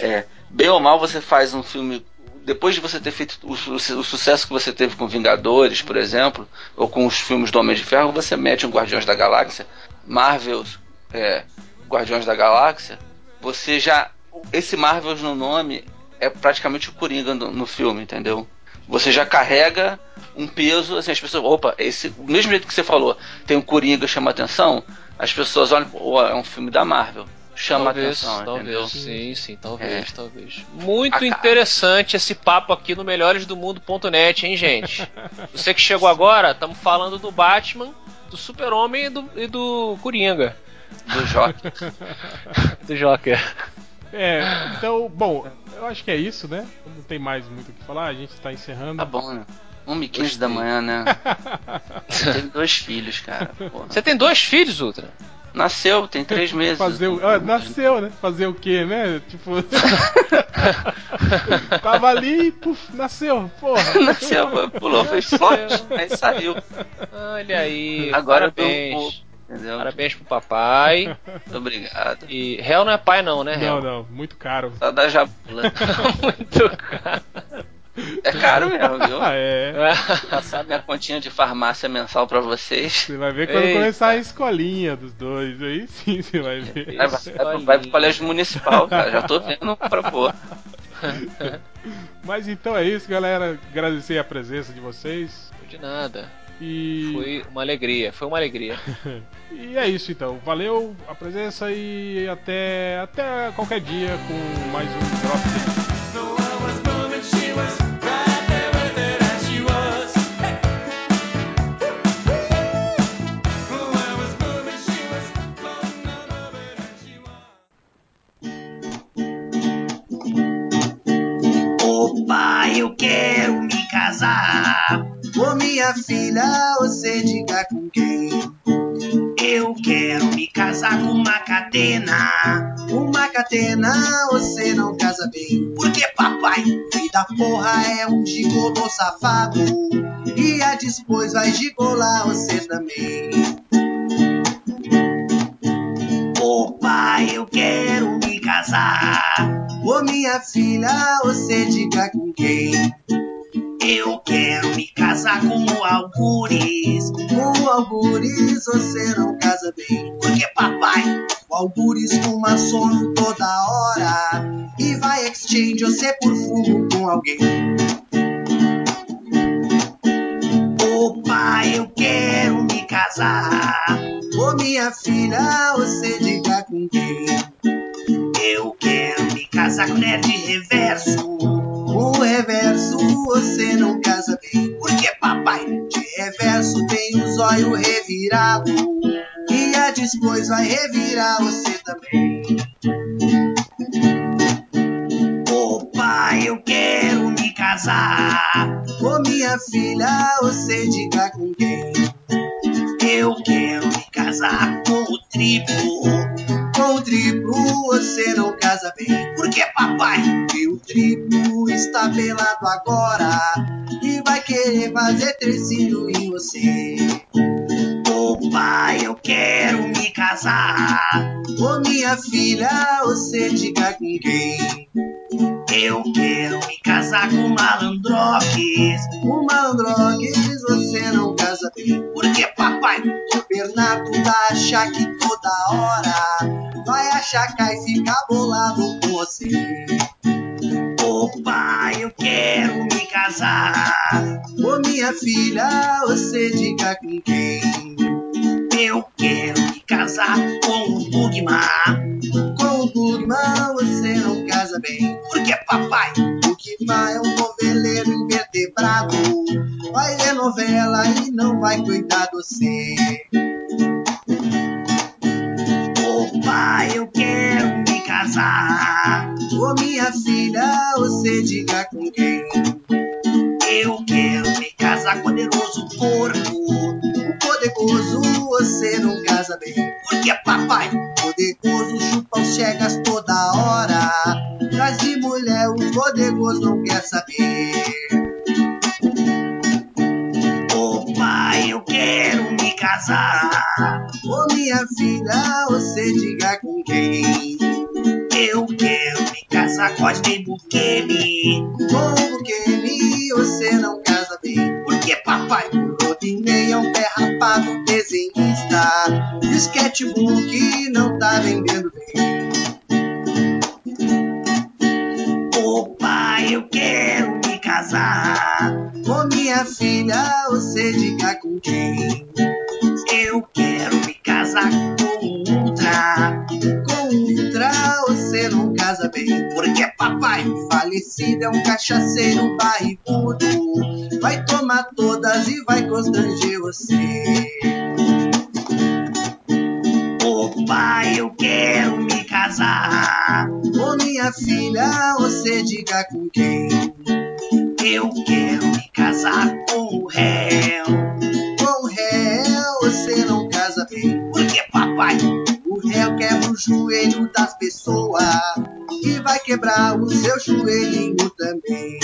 É, bem ou mal você faz um filme depois de você ter feito o, su- o sucesso que você teve com Vingadores, por exemplo, ou com os filmes do Homem de Ferro, você mete um Guardiões da Galáxia, Marvel's é, Guardiões da Galáxia, você já. Esse Marvels no nome é praticamente o Coringa no, no filme, entendeu? Você já carrega um peso, assim, as pessoas. Opa, esse. Do mesmo jeito que você falou, tem um Coringa chama atenção, as pessoas olham, pô, é um filme da Marvel. Chama talvez, atenção, entendeu? talvez, sim, sim, talvez, É. talvez. Muito A interessante esse papo aqui no melhoresdomundo.net, hein, gente? Você que chegou agora, estamos falando do Batman, do Super-Homem e do, e do Coringa. Do Joker. Do Joker. É, então, bom, eu acho que é isso, né? Não tem mais muito o que falar, a gente tá encerrando. Tá bom, né? 1h15 da manhã, né? Eu tenho dois filhos, cara. porra. Você tem dois filhos, Ultra? Nasceu, tem três meses. Fazer o. Ah, nasceu, né? Fazer o quê, né? Tipo. Tava ali e puf, nasceu, porra. Nasceu, pulou, fez forte, aí saiu. Olha aí. Agora eu parabéns. dou um pouco, entendeu? Parabéns pro papai. Muito obrigado. E réu não é pai, não, né, Não, réu? não, muito caro. Só da jabula. Muito caro. É caro mesmo, viu? Ah, é. Passar minha continha de farmácia mensal pra vocês. Você vai ver quando Eita. começar a escolinha dos dois. Aí sim você vai ver. Vai, vai, vai pro colégio municipal, cara. Já tô vendo pra pôr. Mas então é isso, galera. Agradecer a presença de vocês. De nada. E. Foi uma alegria, foi uma alegria. E é isso então. Valeu a presença e até, até qualquer dia com mais um Drop Opa, eu quero me casar. Ô minha filha, você diga com quem? Eu quero me casar com uma catena. Uma catena, você não casa bem. Porque papai, filho da porra, é um gigolô safado. E a depois vai gigolar você também. Opa, eu quero me casar. Ô minha filha, você diga com quem? Eu quero me casar com o Algures. Com o Algures você não casa bem. Porque papai, o Algures fuma sono toda hora. E vai exchange você por fumo com alguém. Opa, eu quero me casar. Ô minha filha, você diga com quem? Eu quero me casar com nerd reverso. O reverso você não casa bem. Porque papai, de reverso revirado. E a depois vai revirar você também. Ô pai, eu quero me casar. Ô minha filha, você diga com quem? Eu quero me casar com o triplo. Você não casa bem. Por que, papai? Porque o triplo está pelado agora. E vai querer fazer trecinho em você. Ô pai, eu quero me casar. Ô minha filha, você diga com quem? Eu quero me casar com malandroques. Com malandroques você não casa bem. Porque papai, o Bernardo vai achar que toda hora vai achacar e ficar bolado com você. Ô pai, eu quero me casar. Ô minha filha, você diga com quem? Eu quero me casar com o Bugman. Com o Bugman você não casa bem. Porque papai, o é um noveleiro invertebrado. Vai ver novela e não vai cuidar de você. Ô pai, eu quero me casar. Ô minha filha, você diga com quem? Eu quero me casar com o poderoso porco. Poderoso você não casa bem. Porque papai, poderoso chupa os chegas toda hora. Traz de mulher o poderoso não quer saber. Ô pai, eu quero me casar. Ô minha filha, você diga com quem? Eu quero me casar com a Bukemi. Com o Bukemi você não casa bem. Porque papai, o Rodinei é um pé rapado desenhista. E o sketchbook não tá vendendo bem. Ô pai, eu quero me casar. Ô minha filha, você diga com quem? Eu quero me casar com o Ultra. Com o Ultra você não casa bem. Porque papai falecido é um cachaceiro barrigudo. Vai tomar todas e vai constranger você. Pai, eu quero me casar. Ô minha filha, você diga com quem? Eu quero me casar. Com o réu você não casa bem. Porque, papai, o réu quebra o joelho das pessoas. E vai quebrar o seu joelhinho também.